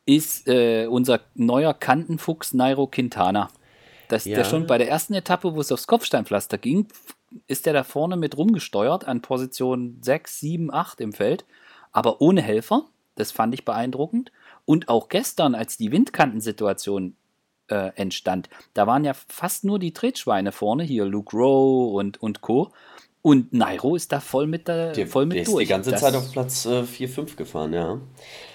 ist äh, unser neuer Kantenfuchs Nairo Quintana. Dass ja. der schon bei der ersten Etappe, wo es aufs Kopfsteinpflaster ging, ist der da vorne mit rumgesteuert an Position 6, 7, 8 im Feld aber ohne Helfer. Das fand ich beeindruckend. Und auch gestern, als die Windkantensituation äh, entstand, da waren ja fast nur die Tretschweine vorne, hier Luke Rowe und, und Co. Und Nairo ist da voll mit, der, der voll mit der durch. Ist die ganze das, Zeit auf Platz äh, 4, 5 gefahren, ja.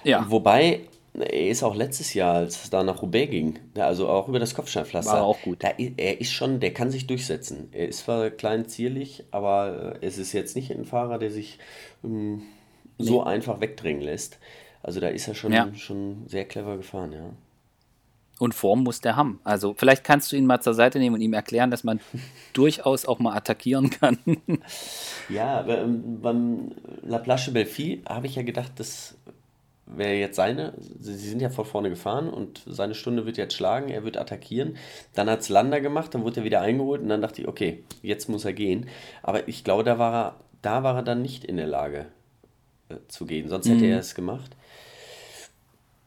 ja. Wobei, er ist auch letztes Jahr, als es da nach Roubaix ging, also auch über das Kopfsteinpflaster. War auch gut. Da, er ist schon, der kann sich durchsetzen. Er ist zwar klein zierlich, aber äh, es ist jetzt nicht ein Fahrer, der sich ähm, so einfach wegdrängen lässt. Also da ist er schon, ja. schon sehr clever gefahren, ja. Und Form muss der haben. Also vielleicht kannst du ihn mal zur Seite nehmen und ihm erklären, dass man (laughs) durchaus auch mal attackieren kann. (laughs) ja, beim, beim La Plache Belfi habe ich ja gedacht, das wäre jetzt seine. Sie sind ja vor vorne gefahren und seine Stunde wird jetzt schlagen, er wird attackieren. Dann hat es Lander gemacht, dann wurde er wieder eingeholt und dann dachte ich, okay, jetzt muss er gehen. Aber ich glaube, da war er, da war er dann nicht in der Lage zu gehen. Sonst hätte mhm. er es gemacht.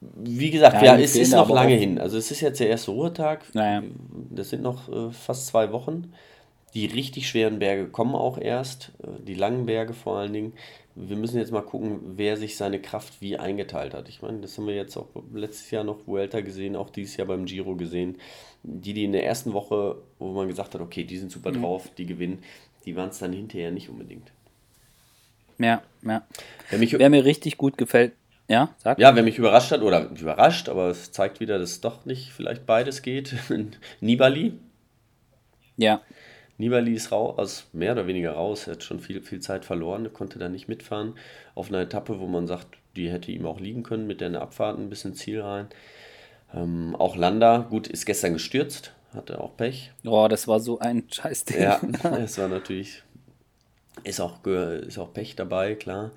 Wie gesagt, ja, ja es ist noch lange hin. Also es ist jetzt der erste Ruhetag. Naja. Das sind noch äh, fast zwei Wochen. Die richtig schweren Berge kommen auch erst. Äh, die langen Berge vor allen Dingen. Wir müssen jetzt mal gucken, wer sich seine Kraft wie eingeteilt hat. Ich meine, das haben wir jetzt auch letztes Jahr noch Vuelta gesehen, auch dieses Jahr beim Giro gesehen. Die, die in der ersten Woche, wo man gesagt hat, okay, die sind super mhm. drauf, die gewinnen, die waren es dann hinterher nicht unbedingt. Ja, ja. Wer, mich, wer mir richtig gut gefällt, ja, sag. Ja, wer mich überrascht hat, oder überrascht, aber es zeigt wieder, dass es doch nicht vielleicht beides geht. (laughs) Nibali. Ja. Nibali ist raus, also mehr oder weniger raus. Er hat schon viel, viel Zeit verloren, konnte da nicht mitfahren. Auf einer Etappe, wo man sagt, die hätte ihm auch liegen können, mit der Abfahrt ein bisschen Ziel rein. Ähm, auch Landa, gut, ist gestern gestürzt, hatte auch Pech. Oh, das war so ein Scheißding. Ja, (laughs) es war natürlich ist auch, ist auch Pech dabei, klar.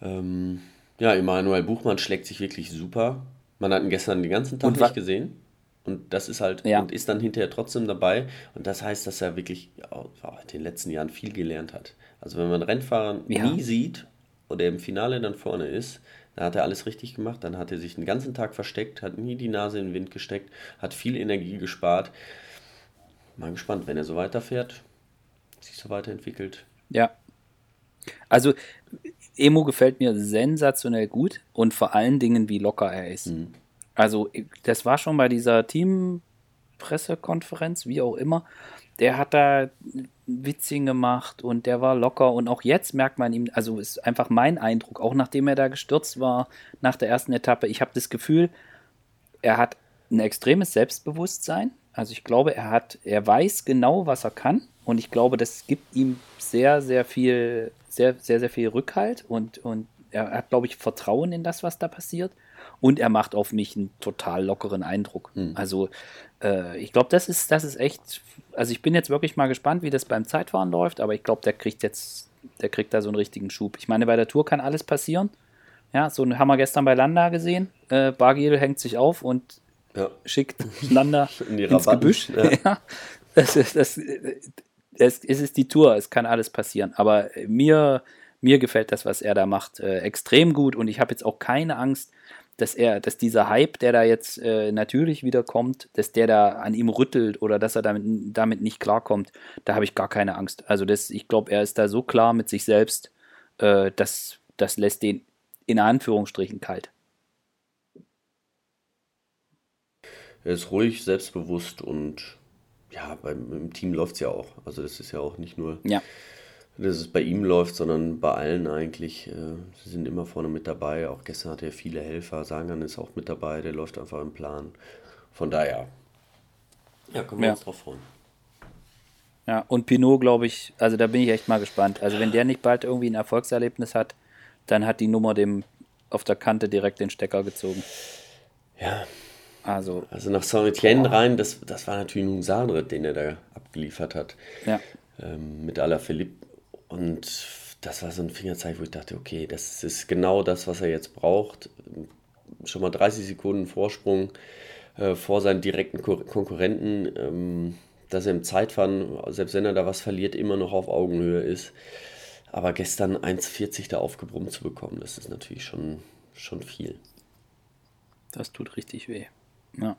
Ähm, ja, Emanuel Buchmann schlägt sich wirklich super. Man hat ihn gestern den ganzen Tag nicht gesehen. Und das ist halt, ja. und ist dann hinterher trotzdem dabei. Und das heißt, dass er wirklich oh, in den letzten Jahren viel gelernt hat. Also wenn man Rennfahrer ja. nie sieht oder im Finale dann vorne ist, dann hat er alles richtig gemacht. Dann hat er sich den ganzen Tag versteckt, hat nie die Nase in den Wind gesteckt, hat viel Energie gespart. Mal gespannt, wenn er so weiterfährt, sich so weiterentwickelt, ja. Also, Emo gefällt mir sensationell gut und vor allen Dingen, wie locker er ist. Mhm. Also, das war schon bei dieser Teampressekonferenz, wie auch immer. Der hat da Witzchen gemacht und der war locker und auch jetzt merkt man ihm, also ist einfach mein Eindruck, auch nachdem er da gestürzt war nach der ersten Etappe, ich habe das Gefühl, er hat ein extremes Selbstbewusstsein. Also ich glaube, er hat, er weiß genau, was er kann und ich glaube, das gibt ihm sehr, sehr viel, sehr, sehr, sehr viel Rückhalt und, und er hat, glaube ich, Vertrauen in das, was da passiert. Und er macht auf mich einen total lockeren Eindruck. Mhm. Also, äh, ich glaube, das ist, das ist echt. Also, ich bin jetzt wirklich mal gespannt, wie das beim Zeitfahren läuft, aber ich glaube, der kriegt jetzt der kriegt da so einen richtigen Schub. Ich meine, bei der Tour kann alles passieren. Ja, so haben wir gestern bei Landa gesehen. Äh, Bargiel hängt sich auf und ja. schickt Landa (laughs) In ins Gebüsch. Ja. (laughs) ja. Das, das, das, es ist die Tour, es kann alles passieren. Aber mir, mir gefällt das, was er da macht, äh, extrem gut und ich habe jetzt auch keine Angst, dass er, dass dieser Hype, der da jetzt äh, natürlich wieder kommt, dass der da an ihm rüttelt oder dass er damit, damit nicht klarkommt, da habe ich gar keine Angst. Also das, ich glaube, er ist da so klar mit sich selbst, äh, dass das lässt den in Anführungsstrichen kalt. Er ist ruhig, selbstbewusst und ja, beim, im Team läuft es ja auch. Also das ist ja auch nicht nur, ja. dass es bei ihm läuft, sondern bei allen eigentlich. Äh, sie sind immer vorne mit dabei. Auch gestern hatte er viele Helfer. Sagan ist auch mit dabei, der läuft einfach im Plan. Von daher, ja, können wir ja. uns drauf freuen. Ja, und Pinot, glaube ich, also da bin ich echt mal gespannt. Also wenn der nicht bald irgendwie ein Erfolgserlebnis hat, dann hat die Nummer dem auf der Kante direkt den Stecker gezogen. Ja, also, also nach Saint-Etienne rein, das, das war natürlich ein Sahnritt, den er da abgeliefert hat. Ja. Ähm, mit Philipp. Und das war so ein Fingerzeig, wo ich dachte, okay, das ist genau das, was er jetzt braucht. Schon mal 30 Sekunden Vorsprung äh, vor seinen direkten Ko Konkurrenten. Ähm, dass er im Zeitfahren, selbst wenn er da was verliert, immer noch auf Augenhöhe ist. Aber gestern 1,40 da aufgebrummt zu bekommen, das ist natürlich schon, schon viel. Das tut richtig weh. Ja.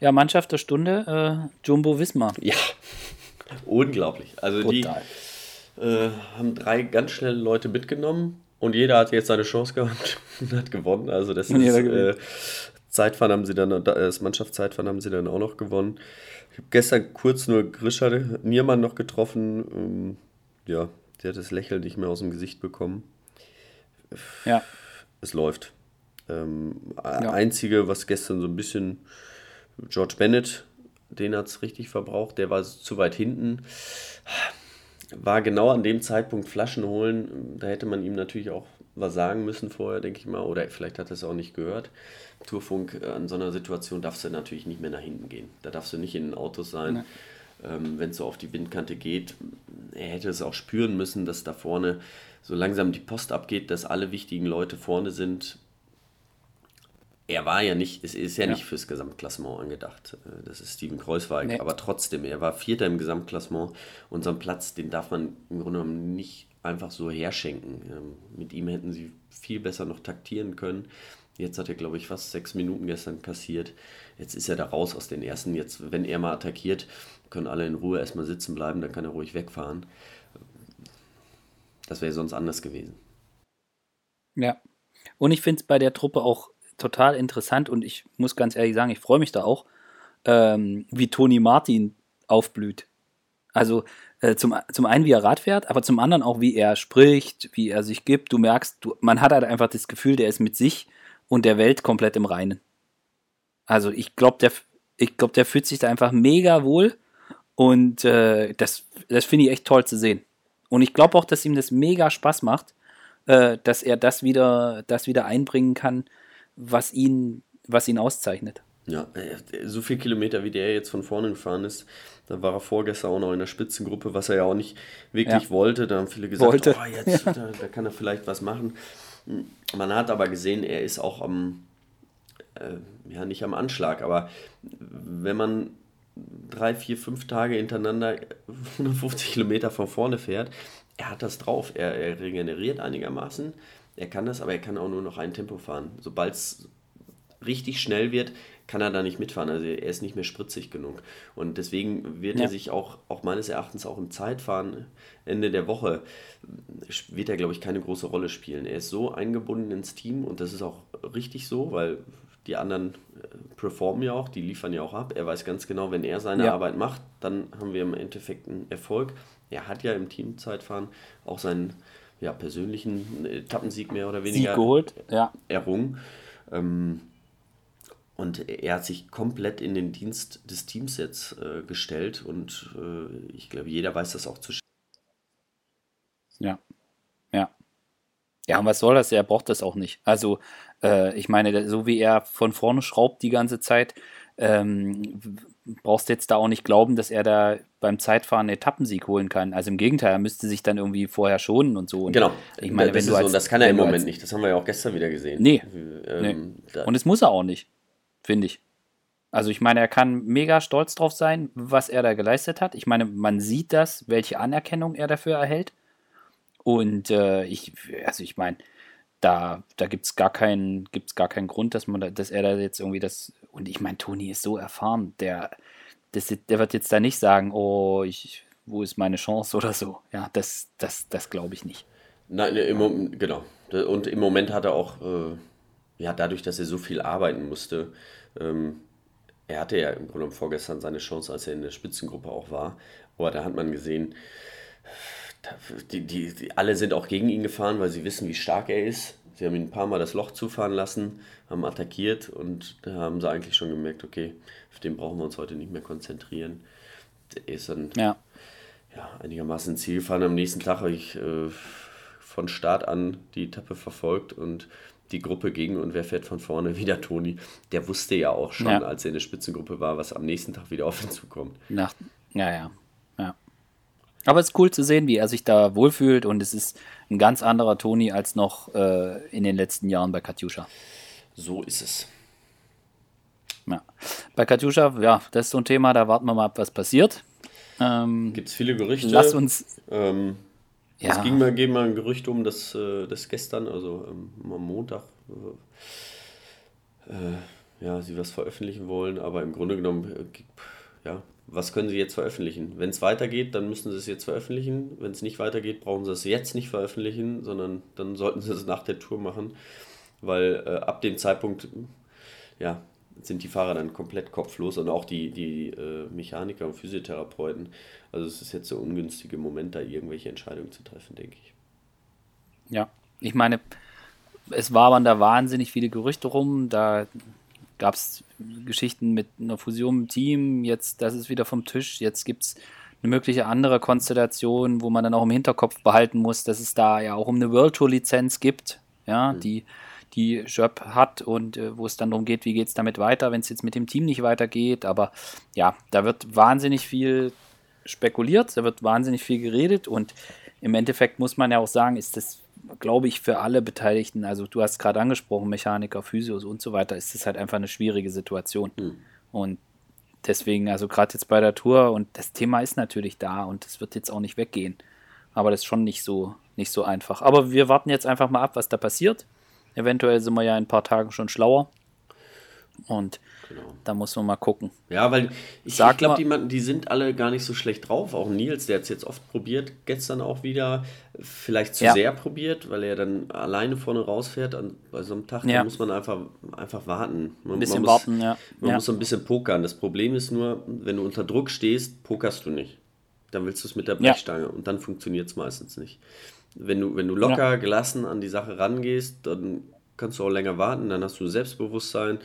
Ja, Mannschaft der Stunde, äh, Jumbo Wismar. Ja, unglaublich. Also Total. die äh, haben drei ganz schnelle Leute mitgenommen und jeder hat jetzt seine Chance gehabt (laughs) und hat gewonnen. Also das ist äh, Zeitfahren haben sie dann, äh, das Mannschaftszeitfahren haben sie dann auch noch gewonnen. Ich habe gestern kurz nur Grisha Niermann noch getroffen. Ähm, ja, der hat das Lächeln nicht mehr aus dem Gesicht bekommen. Ja. Es läuft. Ähm, ja. Einzige, was gestern so ein bisschen George Bennett, den hat es richtig verbraucht, der war zu weit hinten. War genau an dem Zeitpunkt Flaschen holen. Da hätte man ihm natürlich auch was sagen müssen vorher, denke ich mal. Oder vielleicht hat er es auch nicht gehört. Tourfunk, an so einer Situation darfst du natürlich nicht mehr nach hinten gehen. Da darfst du nicht in den Autos sein. Ähm, Wenn es so auf die Windkante geht, er hätte es auch spüren müssen, dass da vorne so langsam die Post abgeht, dass alle wichtigen Leute vorne sind er war ja nicht, es ist ja, ja, nicht fürs Gesamtklassement angedacht. Äh, das ist Steven Kreuzweig, nee. aber trotzdem, er war Vierter im Gesamtklassement und so einen Platz, den darf man im Grunde genommen nicht einfach so herschenken. Ähm, mit ihm hätten sie viel besser noch taktieren können. Jetzt hat er, glaube ich, fast sechs Minuten gestern kassiert. Jetzt ist er da raus aus den ersten. Jetzt, wenn er mal attackiert, können alle in Ruhe erstmal sitzen bleiben, dann kann er ruhig wegfahren. Das wäre sonst anders gewesen. Ja. Und ich finde es bei der Truppe auch total interessant und ich muss ganz ehrlich sagen, ich freue mich da auch, ähm, wie Toni Martin aufblüht. Also äh, zum, zum einen, wie er Rad fährt, aber zum anderen auch, wie er spricht, wie er sich gibt. Du merkst, du, man hat halt einfach das Gefühl, der ist mit sich und der Welt komplett im Reinen. Also ich glaube, der, glaub, der fühlt sich da einfach mega wohl und äh, das, das finde ich echt toll zu sehen. Und ich glaube auch, dass ihm das mega Spaß macht, äh, dass er das wieder, das wieder einbringen kann, was ihn, was ihn auszeichnet. Ja, äh, so viele Kilometer, wie der jetzt von vorne gefahren ist, da war er vorgestern auch noch in der Spitzengruppe, was er ja auch nicht wirklich ja. wollte. Da haben viele gesagt, wollte. oh, jetzt, ja. da, da, kann er vielleicht was machen. Man hat aber gesehen, er ist auch am, äh, ja nicht am Anschlag, aber wenn man drei, vier, fünf Tage hintereinander (laughs) 150 Kilometer von vorne fährt, er hat das drauf. Er, er regeneriert einigermaßen er kann das, aber er kann auch nur noch ein Tempo fahren. Sobald es richtig schnell wird, kann er da nicht mitfahren. Also er ist nicht mehr spritzig genug. Und deswegen wird ja. er sich auch, auch meines Erachtens auch im Zeitfahren Ende der Woche, wird er, glaube ich, keine große Rolle spielen. Er ist so eingebunden ins Team und das ist auch richtig so, weil die anderen äh, performen ja auch, die liefern ja auch ab. Er weiß ganz genau, wenn er seine ja. Arbeit macht, dann haben wir im Endeffekt einen Erfolg. Er hat ja im Teamzeitfahren auch seinen ja, persönlichen Etappensieg mehr oder weniger Sieg geholt, ja. errungen. Ähm, und er hat sich komplett in den Dienst des Teams jetzt äh, gestellt und äh, ich glaube, jeder weiß das auch zu schätzen. Ja, ja. Ja, und was soll das? Er braucht das auch nicht. Also, äh, ich meine, so wie er von vorne schraubt die ganze Zeit, ähm, brauchst jetzt da auch nicht glauben, dass er da beim Zeitfahren einen Etappensieg holen kann. Also im Gegenteil, er müsste sich dann irgendwie vorher schonen und so. Und Genau. Ich meine, das, wenn du ist so, als, das kann er im Moment als, nicht. Das haben wir ja auch gestern wieder gesehen. Nee. Ähm, da- Und das muss er auch nicht, finde ich. Also ich meine, er kann mega stolz drauf sein, was er da geleistet hat. Ich meine, man sieht das, welche Anerkennung er dafür erhält. Und äh, ich, also ich meine, da, da gibt es gar keinen, gibt's gar keinen Grund, dass man da, dass er da jetzt irgendwie das. Und ich meine, Toni ist so erfahren, der, das, der wird jetzt da nicht sagen, oh, ich, wo ist meine Chance oder so. Ja, das, das, das glaube ich nicht. Nein, im Moment, genau. Und im Moment hat er auch, äh, ja, dadurch, dass er so viel arbeiten musste, ähm, er hatte ja im Grunde vorgestern seine Chance, als er in der Spitzengruppe auch war. Aber da hat man gesehen, die, die, die, alle sind auch gegen ihn gefahren, weil sie wissen, wie stark er ist. Sie haben ihn ein paar Mal das Loch zufahren lassen, haben attackiert und da haben sie eigentlich schon gemerkt, okay, auf den brauchen wir uns heute nicht mehr konzentrieren. Er ist dann Ja. ja, einigermaßen Ziel gefahren. Am nächsten Tag habe ich äh, von Start an die Etappe verfolgt und die Gruppe gegen und wer fährt von vorne? (laughs) Wieder Toni. Der wusste ja auch schon, Ja. als er in der Spitzengruppe war, was am nächsten Tag wieder auf ihn zukommt. Nach, ja, ja, ja. Aber es ist cool zu sehen, wie er sich da wohlfühlt und es ist ein ganz anderer Toni als noch äh, in den letzten Jahren bei Katjuscha. So ist es. Ja. Bei Katjuscha, ja, das ist so ein Thema, da warten wir mal ab, was passiert. Ähm, Gibt es viele Gerüchte? lass uns, Ähm, ja, Es ging mal, ging mal ein Gerücht um, dass äh, das gestern, also ähm, am Montag, äh, äh, ja, sie was veröffentlichen wollen, aber im Grunde genommen, äh, ja, was können sie jetzt veröffentlichen? Wenn es weitergeht, dann müssen sie es jetzt veröffentlichen. Wenn es nicht weitergeht, brauchen sie es jetzt nicht veröffentlichen, sondern dann sollten sie es nach der Tour machen, weil äh, ab dem Zeitpunkt, ja, sind die Fahrer dann komplett kopflos und auch die, die äh, Mechaniker und Physiotherapeuten. Also es ist jetzt der ungünstige Moment, da irgendwelche Entscheidungen zu treffen, denke ich. ja, ich meine, es wabern da wahnsinnig viele Gerüchte rum, da gab es Geschichten mit einer Fusion im Team, jetzt, das ist wieder vom Tisch, jetzt gibt es eine mögliche andere Konstellation, wo man dann auch im Hinterkopf behalten muss, dass es da ja auch um eine World Tour Lizenz gibt, ja, die die Job hat und äh, wo es dann darum geht, wie geht es damit weiter, wenn es jetzt mit dem Team nicht weitergeht. Aber ja, da wird wahnsinnig viel spekuliert, da wird wahnsinnig viel geredet und im Endeffekt muss man ja auch sagen, ist das, glaube ich, für alle Beteiligten, also du hast gerade angesprochen, Mechaniker, Physios und so weiter, ist das halt einfach eine schwierige Situation. Und deswegen, also gerade jetzt bei der Tour und das Thema ist natürlich da und das wird jetzt auch nicht weggehen. Aber das ist schon nicht so, nicht so einfach. Aber wir warten jetzt einfach mal ab, was da passiert. Eventuell sind wir ja in ein paar Tagen schon schlauer. Und da muss man mal gucken. Ja, weil ich, ich glaube, die, die sind alle gar nicht so schlecht drauf. Auch Nils, der hat es jetzt oft probiert, gestern auch wieder, vielleicht zu Ja. sehr probiert, weil er dann alleine vorne rausfährt an, bei so einem Tag. Ja. Da muss man einfach, einfach warten. Man, Ein bisschen man muss, warten, ja. Man ja. muss so ein bisschen pokern. Das Problem ist nur, wenn du unter Druck stehst, pokerst du nicht. Dann willst du es mit der. Brechstange und dann funktioniert es meistens nicht. Wenn du, wenn du locker, gelassen an die Sache rangehst, dann kannst du auch länger warten, dann hast du Selbstbewusstsein.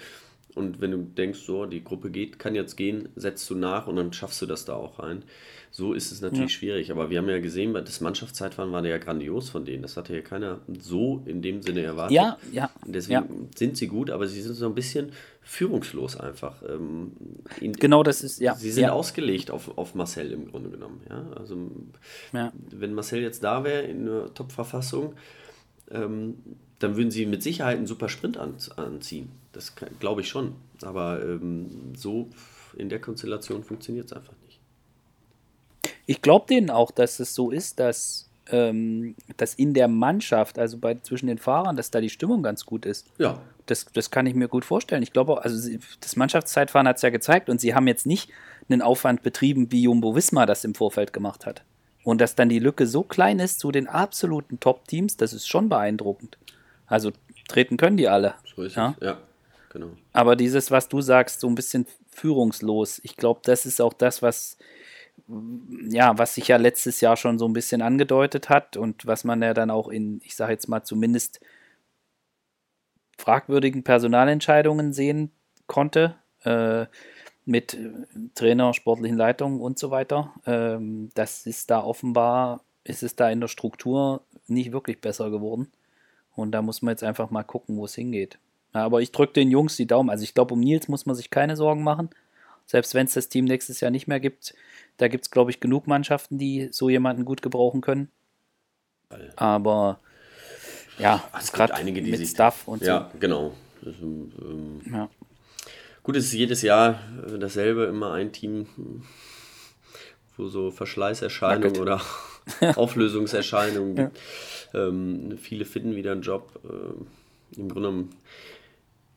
Und wenn du denkst, so, die Gruppe geht, kann jetzt gehen, setzt du nach und dann schaffst du das da auch rein. So ist es natürlich schwierig. Aber wir haben ja gesehen, das Mannschaftszeitfahren war ja grandios von denen. Das hatte ja keiner so in dem Sinne erwartet. Ja, ja. Deswegen ja. sind sie gut, aber sie sind so ein bisschen führungslos einfach. Ähm, in, Genau das ist, ja. Sie sind ja. ausgelegt auf, auf Marcel im Grunde genommen. Ja? Also, Ja. wenn Marcel jetzt da wäre in einer Top-Verfassung, ähm, dann würden sie mit Sicherheit einen super Sprint an, anziehen. Das glaube ich schon. Aber ähm, so in der Konstellation funktioniert es einfach nicht. Ich glaube denen auch, dass es so ist, dass, ähm, dass in der Mannschaft, also bei, zwischen den Fahrern, dass da die Stimmung ganz gut ist. Ja, Das, das kann ich mir gut vorstellen. Ich glaube auch, also das Mannschaftszeitfahren hat es ja gezeigt und sie haben jetzt nicht einen Aufwand betrieben, wie Jumbo Wismar das im Vorfeld gemacht hat. Und dass dann die Lücke so klein ist zu den absoluten Top-Teams, das ist schon beeindruckend. Also treten können die alle. so ist Ja. es. Ja, genau. Aber dieses, was du sagst, so ein bisschen führungslos, ich glaube, das ist auch das, was ja, was sich ja letztes Jahr schon so ein bisschen angedeutet hat und was man ja dann auch in, ich sage jetzt mal zumindest fragwürdigen Personalentscheidungen sehen konnte, äh, mit äh, Trainer, sportlichen Leitungen und so weiter. Ähm, das ist da offenbar, ist es da in der Struktur nicht wirklich besser geworden. Und da muss man jetzt einfach mal gucken, wo es hingeht. Ja, aber ich drücke den Jungs die Daumen. Also ich glaube, um Nils muss man sich keine Sorgen machen. Selbst wenn es das Team nächstes Jahr nicht mehr gibt, da gibt es, glaube ich, genug Mannschaften, die so jemanden gut gebrauchen können. Aber ja, Es gibt gerade einige, die mit sich- Stuff und Ja, genau. Das, ähm, so. Ja. Gut, es ist jedes Jahr dasselbe, immer ein Team, wo so Verschleißerscheinungen oder (laughs) Auflösungserscheinungen gibt. Ähm, viele finden wieder einen Job. Ähm, Im Grunde genommen,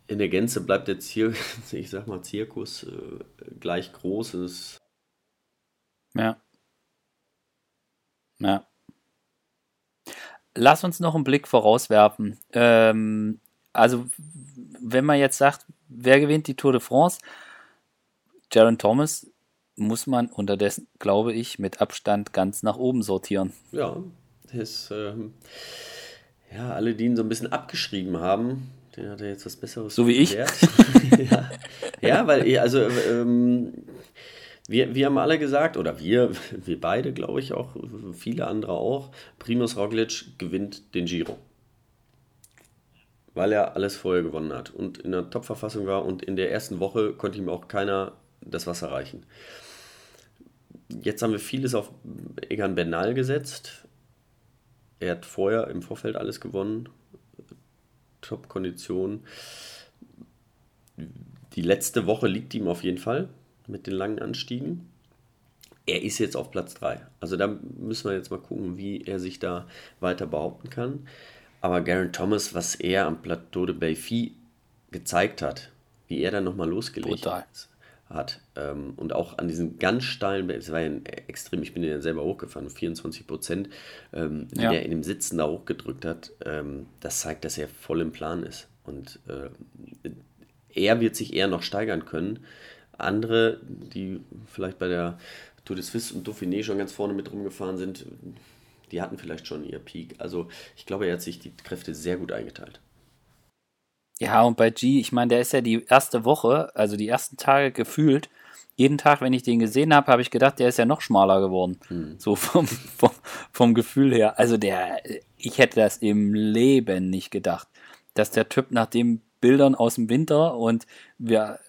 in der Gänze bleibt der Zir (laughs) ich sag mal, Zirkus äh, gleich groß. Ist Ja. Ja. Lass uns noch einen Blick vorauswerfen. Ähm, also, wenn man jetzt sagt, wer gewinnt die Tour de France? Jaron Thomas muss man unterdessen, glaube ich, mit Abstand ganz nach oben sortieren. Ja, das, ähm, ja, alle, die ihn so ein bisschen abgeschrieben haben, den hat er jetzt was Besseres So wie ich. (laughs) ja. ja, weil, eh, also, ähm, wir, wir haben alle gesagt, oder wir, (laughs) wir beide, glaube ich auch, viele andere auch, Primus Roglic gewinnt den Giro. Weil er alles vorher gewonnen hat und in der Top-Verfassung war und in der ersten Woche konnte ihm auch keiner das Wasser reichen. Jetzt haben wir vieles auf Egan Bernal gesetzt. Er hat vorher im Vorfeld alles gewonnen. Top-Kondition. Die letzte Woche liegt ihm auf jeden Fall mit den langen Anstiegen. Er ist jetzt auf Platz 3. Also da müssen wir jetzt mal gucken, wie er sich da weiter behaupten kann. Aber Garen Thomas, was er am Plateau de Belfi gezeigt hat, wie er dann nochmal losgelegt Brutal. Hat. Ähm, und auch an diesen ganz steilen, es war ja ein extrem, ich bin ja selber hochgefahren, 24 Prozent, ähm, Ja. der in dem Sitzen da hochgedrückt hat, ähm, das zeigt, dass er voll im Plan ist. Und äh, er wird sich eher noch steigern können. Andere, die vielleicht bei der Tour de Suisse und Dauphiné schon ganz vorne mit rumgefahren sind, die hatten vielleicht schon ihr Peak. Also ich glaube, er hat sich die Kräfte sehr gut eingeteilt. Ja, und bei G, ich meine, der ist ja die erste Woche, also die ersten Tage gefühlt, jeden Tag, wenn ich den gesehen habe, habe ich gedacht, der ist ja noch schmaler geworden. So vom, vom, vom Gefühl her. Also der, ich hätte das im Leben nicht gedacht, dass der Typ nach den Bildern aus dem Winter und wir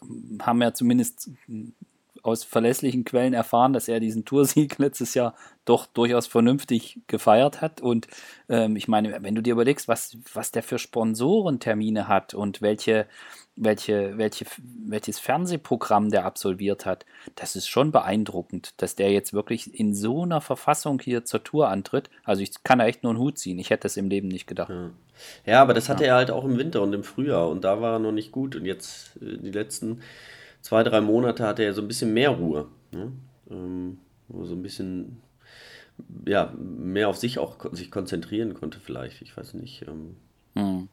haben ja zumindest aus verlässlichen Quellen erfahren, dass er diesen Toursieg (laughs) letztes Jahr doch durchaus vernünftig gefeiert hat. Und ähm, ich meine, wenn du dir überlegst, was, was der für Sponsorentermine hat und welche, welche, welche, welches Fernsehprogramm der absolviert hat, das ist schon beeindruckend, dass der jetzt wirklich in so einer Verfassung hier zur Tour antritt. Also ich kann da echt nur einen Hut ziehen. Ich hätte das im Leben nicht gedacht. Ja, aber das hatte er halt auch im Winter und im Frühjahr und da war er noch nicht gut. Und jetzt äh, die letzten zwei, drei Monate hatte er so ein bisschen mehr Ruhe. Ne? Ähm, er so ein bisschen ja, mehr auf sich auch sich konzentrieren konnte vielleicht. Ich weiß nicht. Ähm, Hm.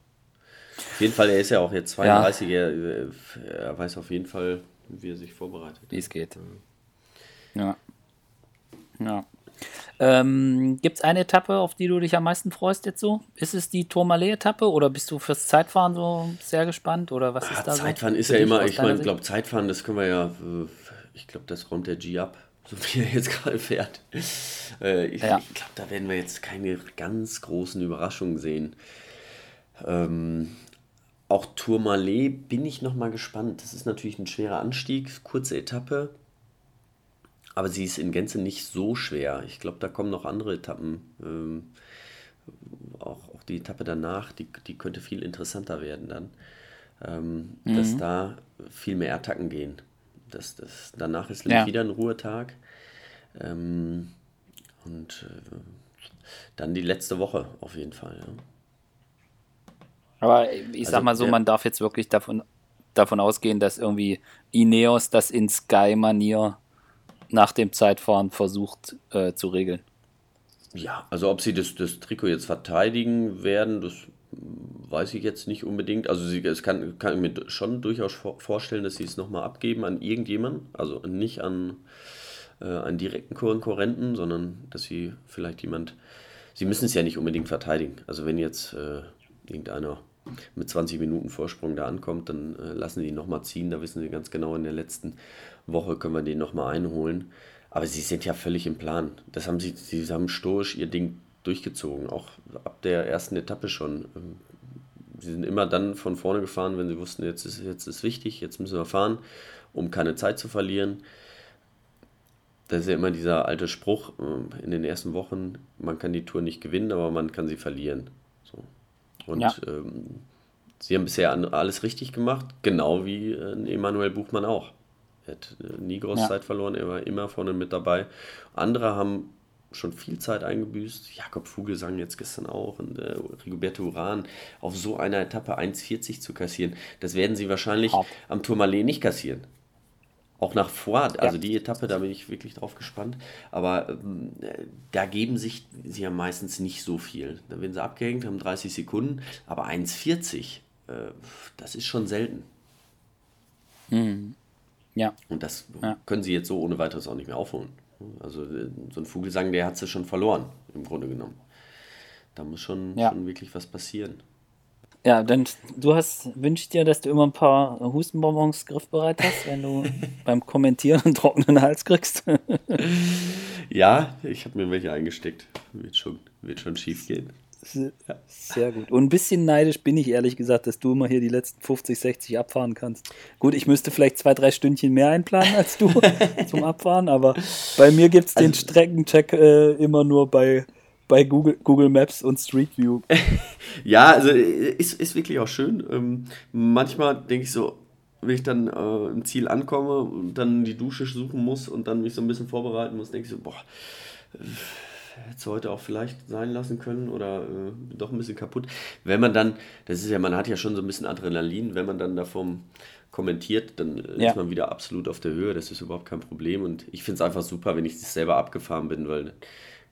Auf jeden Fall, er ist ja auch jetzt 32, er, äh, er weiß auf jeden Fall, wie er sich vorbereitet. wie es geht. Ja. Ja. Ähm, Gibt es eine Etappe, auf die du dich am meisten freust jetzt so? Ist es die Tourmalet-Etappe oder bist du fürs Zeitfahren so sehr gespannt oder was ist Ah, da so? Zeitfahren ist für ja immer, ich meine, glaube Zeitfahren, das können wir ja, äh, ich glaube, das räumt der G ab, so wie er jetzt (laughs) gerade fährt. Äh, ich Ja. ich glaube, da werden wir jetzt keine ganz großen Überraschungen sehen. Ähm, auch Tourmalet bin ich noch mal gespannt. Das ist natürlich ein schwerer Anstieg, kurze Etappe, aber sie ist in Gänze nicht so schwer. Ich glaube, da kommen noch andere Etappen. Ähm, auch, auch die Etappe danach, die, die könnte viel interessanter werden dann. Ähm, Dass da viel mehr Attacken gehen. Das, das, danach ist Ja. wieder ein Ruhetag. Ähm, und äh, dann die letzte Woche auf jeden Fall. Ja. Aber ich sag Also, mal so, ja. man darf jetzt wirklich davon, davon ausgehen, dass irgendwie Ineos das in Sky-Manier nach dem Zeitfahren versucht äh, zu regeln. Ja, also ob sie das, das Trikot jetzt verteidigen werden, das weiß ich jetzt nicht unbedingt. Also sie, es kann, kann ich mir schon durchaus vor- vorstellen, dass sie es nochmal abgeben an irgendjemanden, also nicht an äh, einen direkten Konkurrenten, sondern dass sie vielleicht jemand, sie müssen es ja nicht unbedingt verteidigen. Also wenn jetzt äh, irgendeiner mit 20 Minuten Vorsprung da ankommt, dann äh, lassen sie ihn nochmal ziehen. Da wissen sie ganz genau, in der letzten Woche können wir den nochmal einholen. Aber sie sind ja völlig im Plan. Das haben sie, sie haben stoisch ihr Ding durchgezogen, auch ab der ersten Etappe schon. Ähm, sie sind immer dann von vorne gefahren, wenn sie wussten, jetzt ist, jetzt ist wichtig, jetzt müssen wir fahren, um keine Zeit zu verlieren. Das ist ja immer dieser alte Spruch äh, in den ersten Wochen, man kann die Tour nicht gewinnen, aber man kann sie verlieren. Und ja. ähm, sie haben bisher alles richtig gemacht, genau wie äh, Emanuel Buchmann auch. Er hat äh, nie groß ja. Zeit verloren, er war immer vorne mit dabei. Andere haben schon viel Zeit eingebüßt. Jakob Vogelsang jetzt gestern auch und äh, Rigoberto Uran auf so einer Etappe 1,40 zu kassieren. Das werden sie wahrscheinlich Haupt. am Tourmalet nicht kassieren. Auch nach Ford, also ja. die Etappe, da bin ich wirklich drauf gespannt. Aber ähm, da geben sich sie ja meistens nicht so viel. Da werden sie abgehängt, haben 30 Sekunden, aber 1,40, äh, das ist schon selten. Mhm. Ja. Und das ja. können sie jetzt so ohne weiteres auch nicht mehr aufholen. Also äh, so ein Vogelsang, der hat sie schon verloren, im Grunde genommen. Da muss schon, ja. schon wirklich was passieren. Ja, denn du hast, wünschst dir, dass du immer ein paar Hustenbonbons griffbereit hast, wenn du (laughs) beim Kommentieren einen trockenen Hals kriegst. ja, ich habe mir welche eingesteckt. Wird schon, wird schon schief gehen. Sehr gut. Und ein bisschen neidisch bin ich ehrlich gesagt, dass du immer hier die letzten 50, 60 abfahren kannst. Gut, ich müsste vielleicht zwei, drei Stündchen mehr einplanen als du (laughs) zum Abfahren, aber bei mir gibt es also, den Streckencheck äh, immer nur bei, bei Google, Google Maps und Street View. (laughs) ja, also ist, ist wirklich auch schön. Ähm, manchmal denke ich so, wenn ich dann äh, im Ziel ankomme und dann die Dusche suchen muss und dann mich so ein bisschen vorbereiten muss, denke ich so, boah hätte es heute auch vielleicht sein lassen können oder äh, doch ein bisschen kaputt. Wenn man dann, das ist ja, man hat ja schon so ein bisschen Adrenalin, wenn man dann davon kommentiert, dann äh, ja. ist man wieder absolut auf der Höhe, das ist überhaupt kein Problem und ich finde es einfach super, wenn ich selber abgefahren bin, weil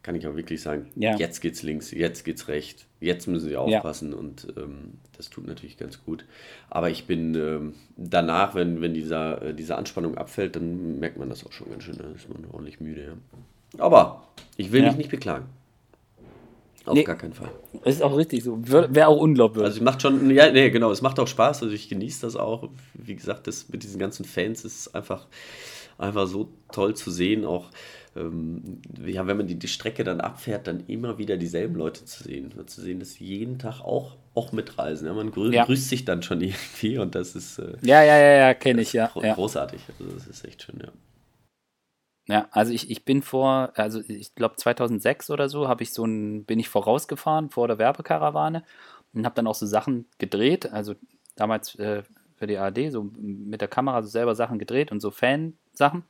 kann ich auch wirklich sagen, ja. jetzt geht's links, jetzt geht's rechts, jetzt müssen sie aufpassen ja. und ähm, das tut natürlich ganz gut. Aber ich bin ähm, danach, wenn, wenn dieser, äh, diese Anspannung abfällt, dann merkt man das auch schon ganz schön, da ist man ordentlich müde. Ja. Aber ich will mich nicht beklagen. Auf nee, gar keinen Fall. Ist auch richtig so. Wäre auch unglaubwürdig. Also es macht schon, ja, nee, genau, es macht auch Spaß. Also ich genieße das auch. Wie gesagt, das mit diesen ganzen Fans ist einfach, einfach so toll zu sehen. Auch ähm, ja, wenn man die, die Strecke dann abfährt, dann immer wieder dieselben Leute zu sehen. Zu sehen, dass sie jeden Tag auch, auch mitreisen. Ja, man grü ja. grüßt sich dann schon (laughs) irgendwie und das ist. Äh, ja, ja, ja, ja, kenne ich, ja. Großartig. Also das ist echt schön, ja. Ja, also ich, ich bin vor, also ich glaube 2006 oder so, habe ich so ein, bin ich vorausgefahren vor der Werbekarawane und habe dann auch so Sachen gedreht, also damals äh, für die ARD, so mit der Kamera so selber Sachen gedreht und so Fan-Sachen.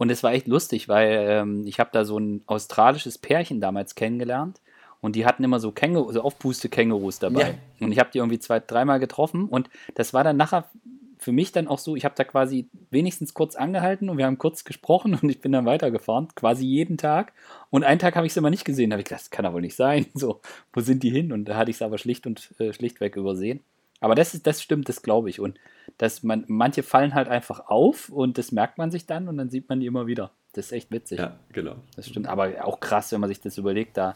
Und es war echt lustig, weil ähm, ich habe da so ein australisches Pärchen damals kennengelernt und die hatten immer so Känguru, so Aufpuste-Kängurus dabei. Ja. Und ich habe die irgendwie zwei, dreimal getroffen und das war dann nachher für mich dann auch so, ich habe da quasi wenigstens kurz angehalten und wir haben kurz gesprochen und ich bin dann weitergefahren, quasi jeden Tag. Und einen Tag habe ich sie mal nicht gesehen, da habe ich gedacht, das kann doch wohl nicht sein. (laughs) So, wo sind die hin? Und da hatte ich es aber schlicht und äh, schlichtweg übersehen. Aber das ist, das stimmt, das glaube ich. Und dass man, manche fallen halt einfach auf und das merkt man sich dann und dann sieht man die immer wieder. Das ist echt witzig. Ja, genau. Das stimmt. Aber auch krass, wenn man sich das überlegt, da,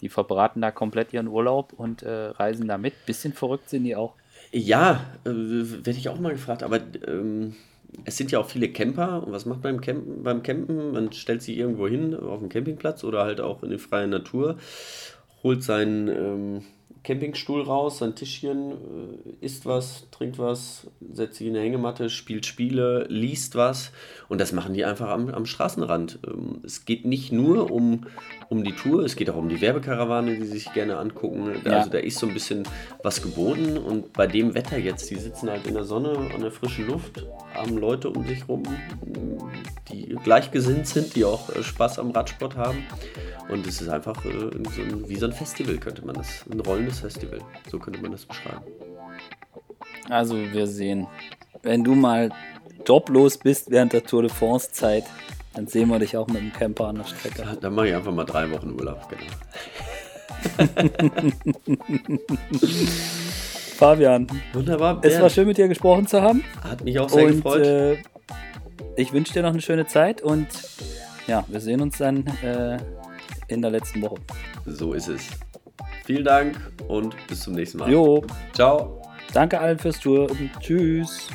die verbraten da komplett ihren Urlaub und äh, reisen da mit. Bisschen verrückt sind die auch. Ja, äh, werde ich auch mal gefragt, aber ähm, es sind ja auch viele Camper. Und was macht man beim Campen? beim Campen? Man stellt sich irgendwo hin auf dem Campingplatz oder halt auch in die freie Natur, holt seinen ähm, Campingstuhl raus, sein Tischchen, äh, isst was, trinkt was, setzt sich in eine Hängematte, spielt Spiele, liest was und das machen die einfach am, am Straßenrand. Ähm, es geht nicht nur um, um die Tour, es geht auch um die Werbekarawane, die sich gerne angucken. Ja. Also da ist so ein bisschen was geboten und bei dem Wetter jetzt, die sitzen halt in der Sonne, an der frischen Luft, haben Leute um sich rum, die gleichgesinnt sind, die auch äh, Spaß am Radsport haben und es ist einfach äh, so ein, wie so ein Festival, könnte man das, ein rollendes Festival, so könnte man das beschreiben. Also wir sehen, wenn du mal joblos bist während der Tour de France Zeit, dann sehen wir dich auch mit dem Camper an der Strecke. Dann mache ich einfach mal drei Wochen Urlaub, genau. (laughs) Fabian. Wunderbar. Es war schön mit dir gesprochen zu haben. Hat mich auch sehr und, gefreut. Äh, ich wünsche dir noch eine schöne Zeit und ja, wir sehen uns dann äh, in der letzten Woche. So ist es. Vielen Dank und bis zum nächsten Mal. Jo. Ciao. Danke allen fürs Tour. Tschüss.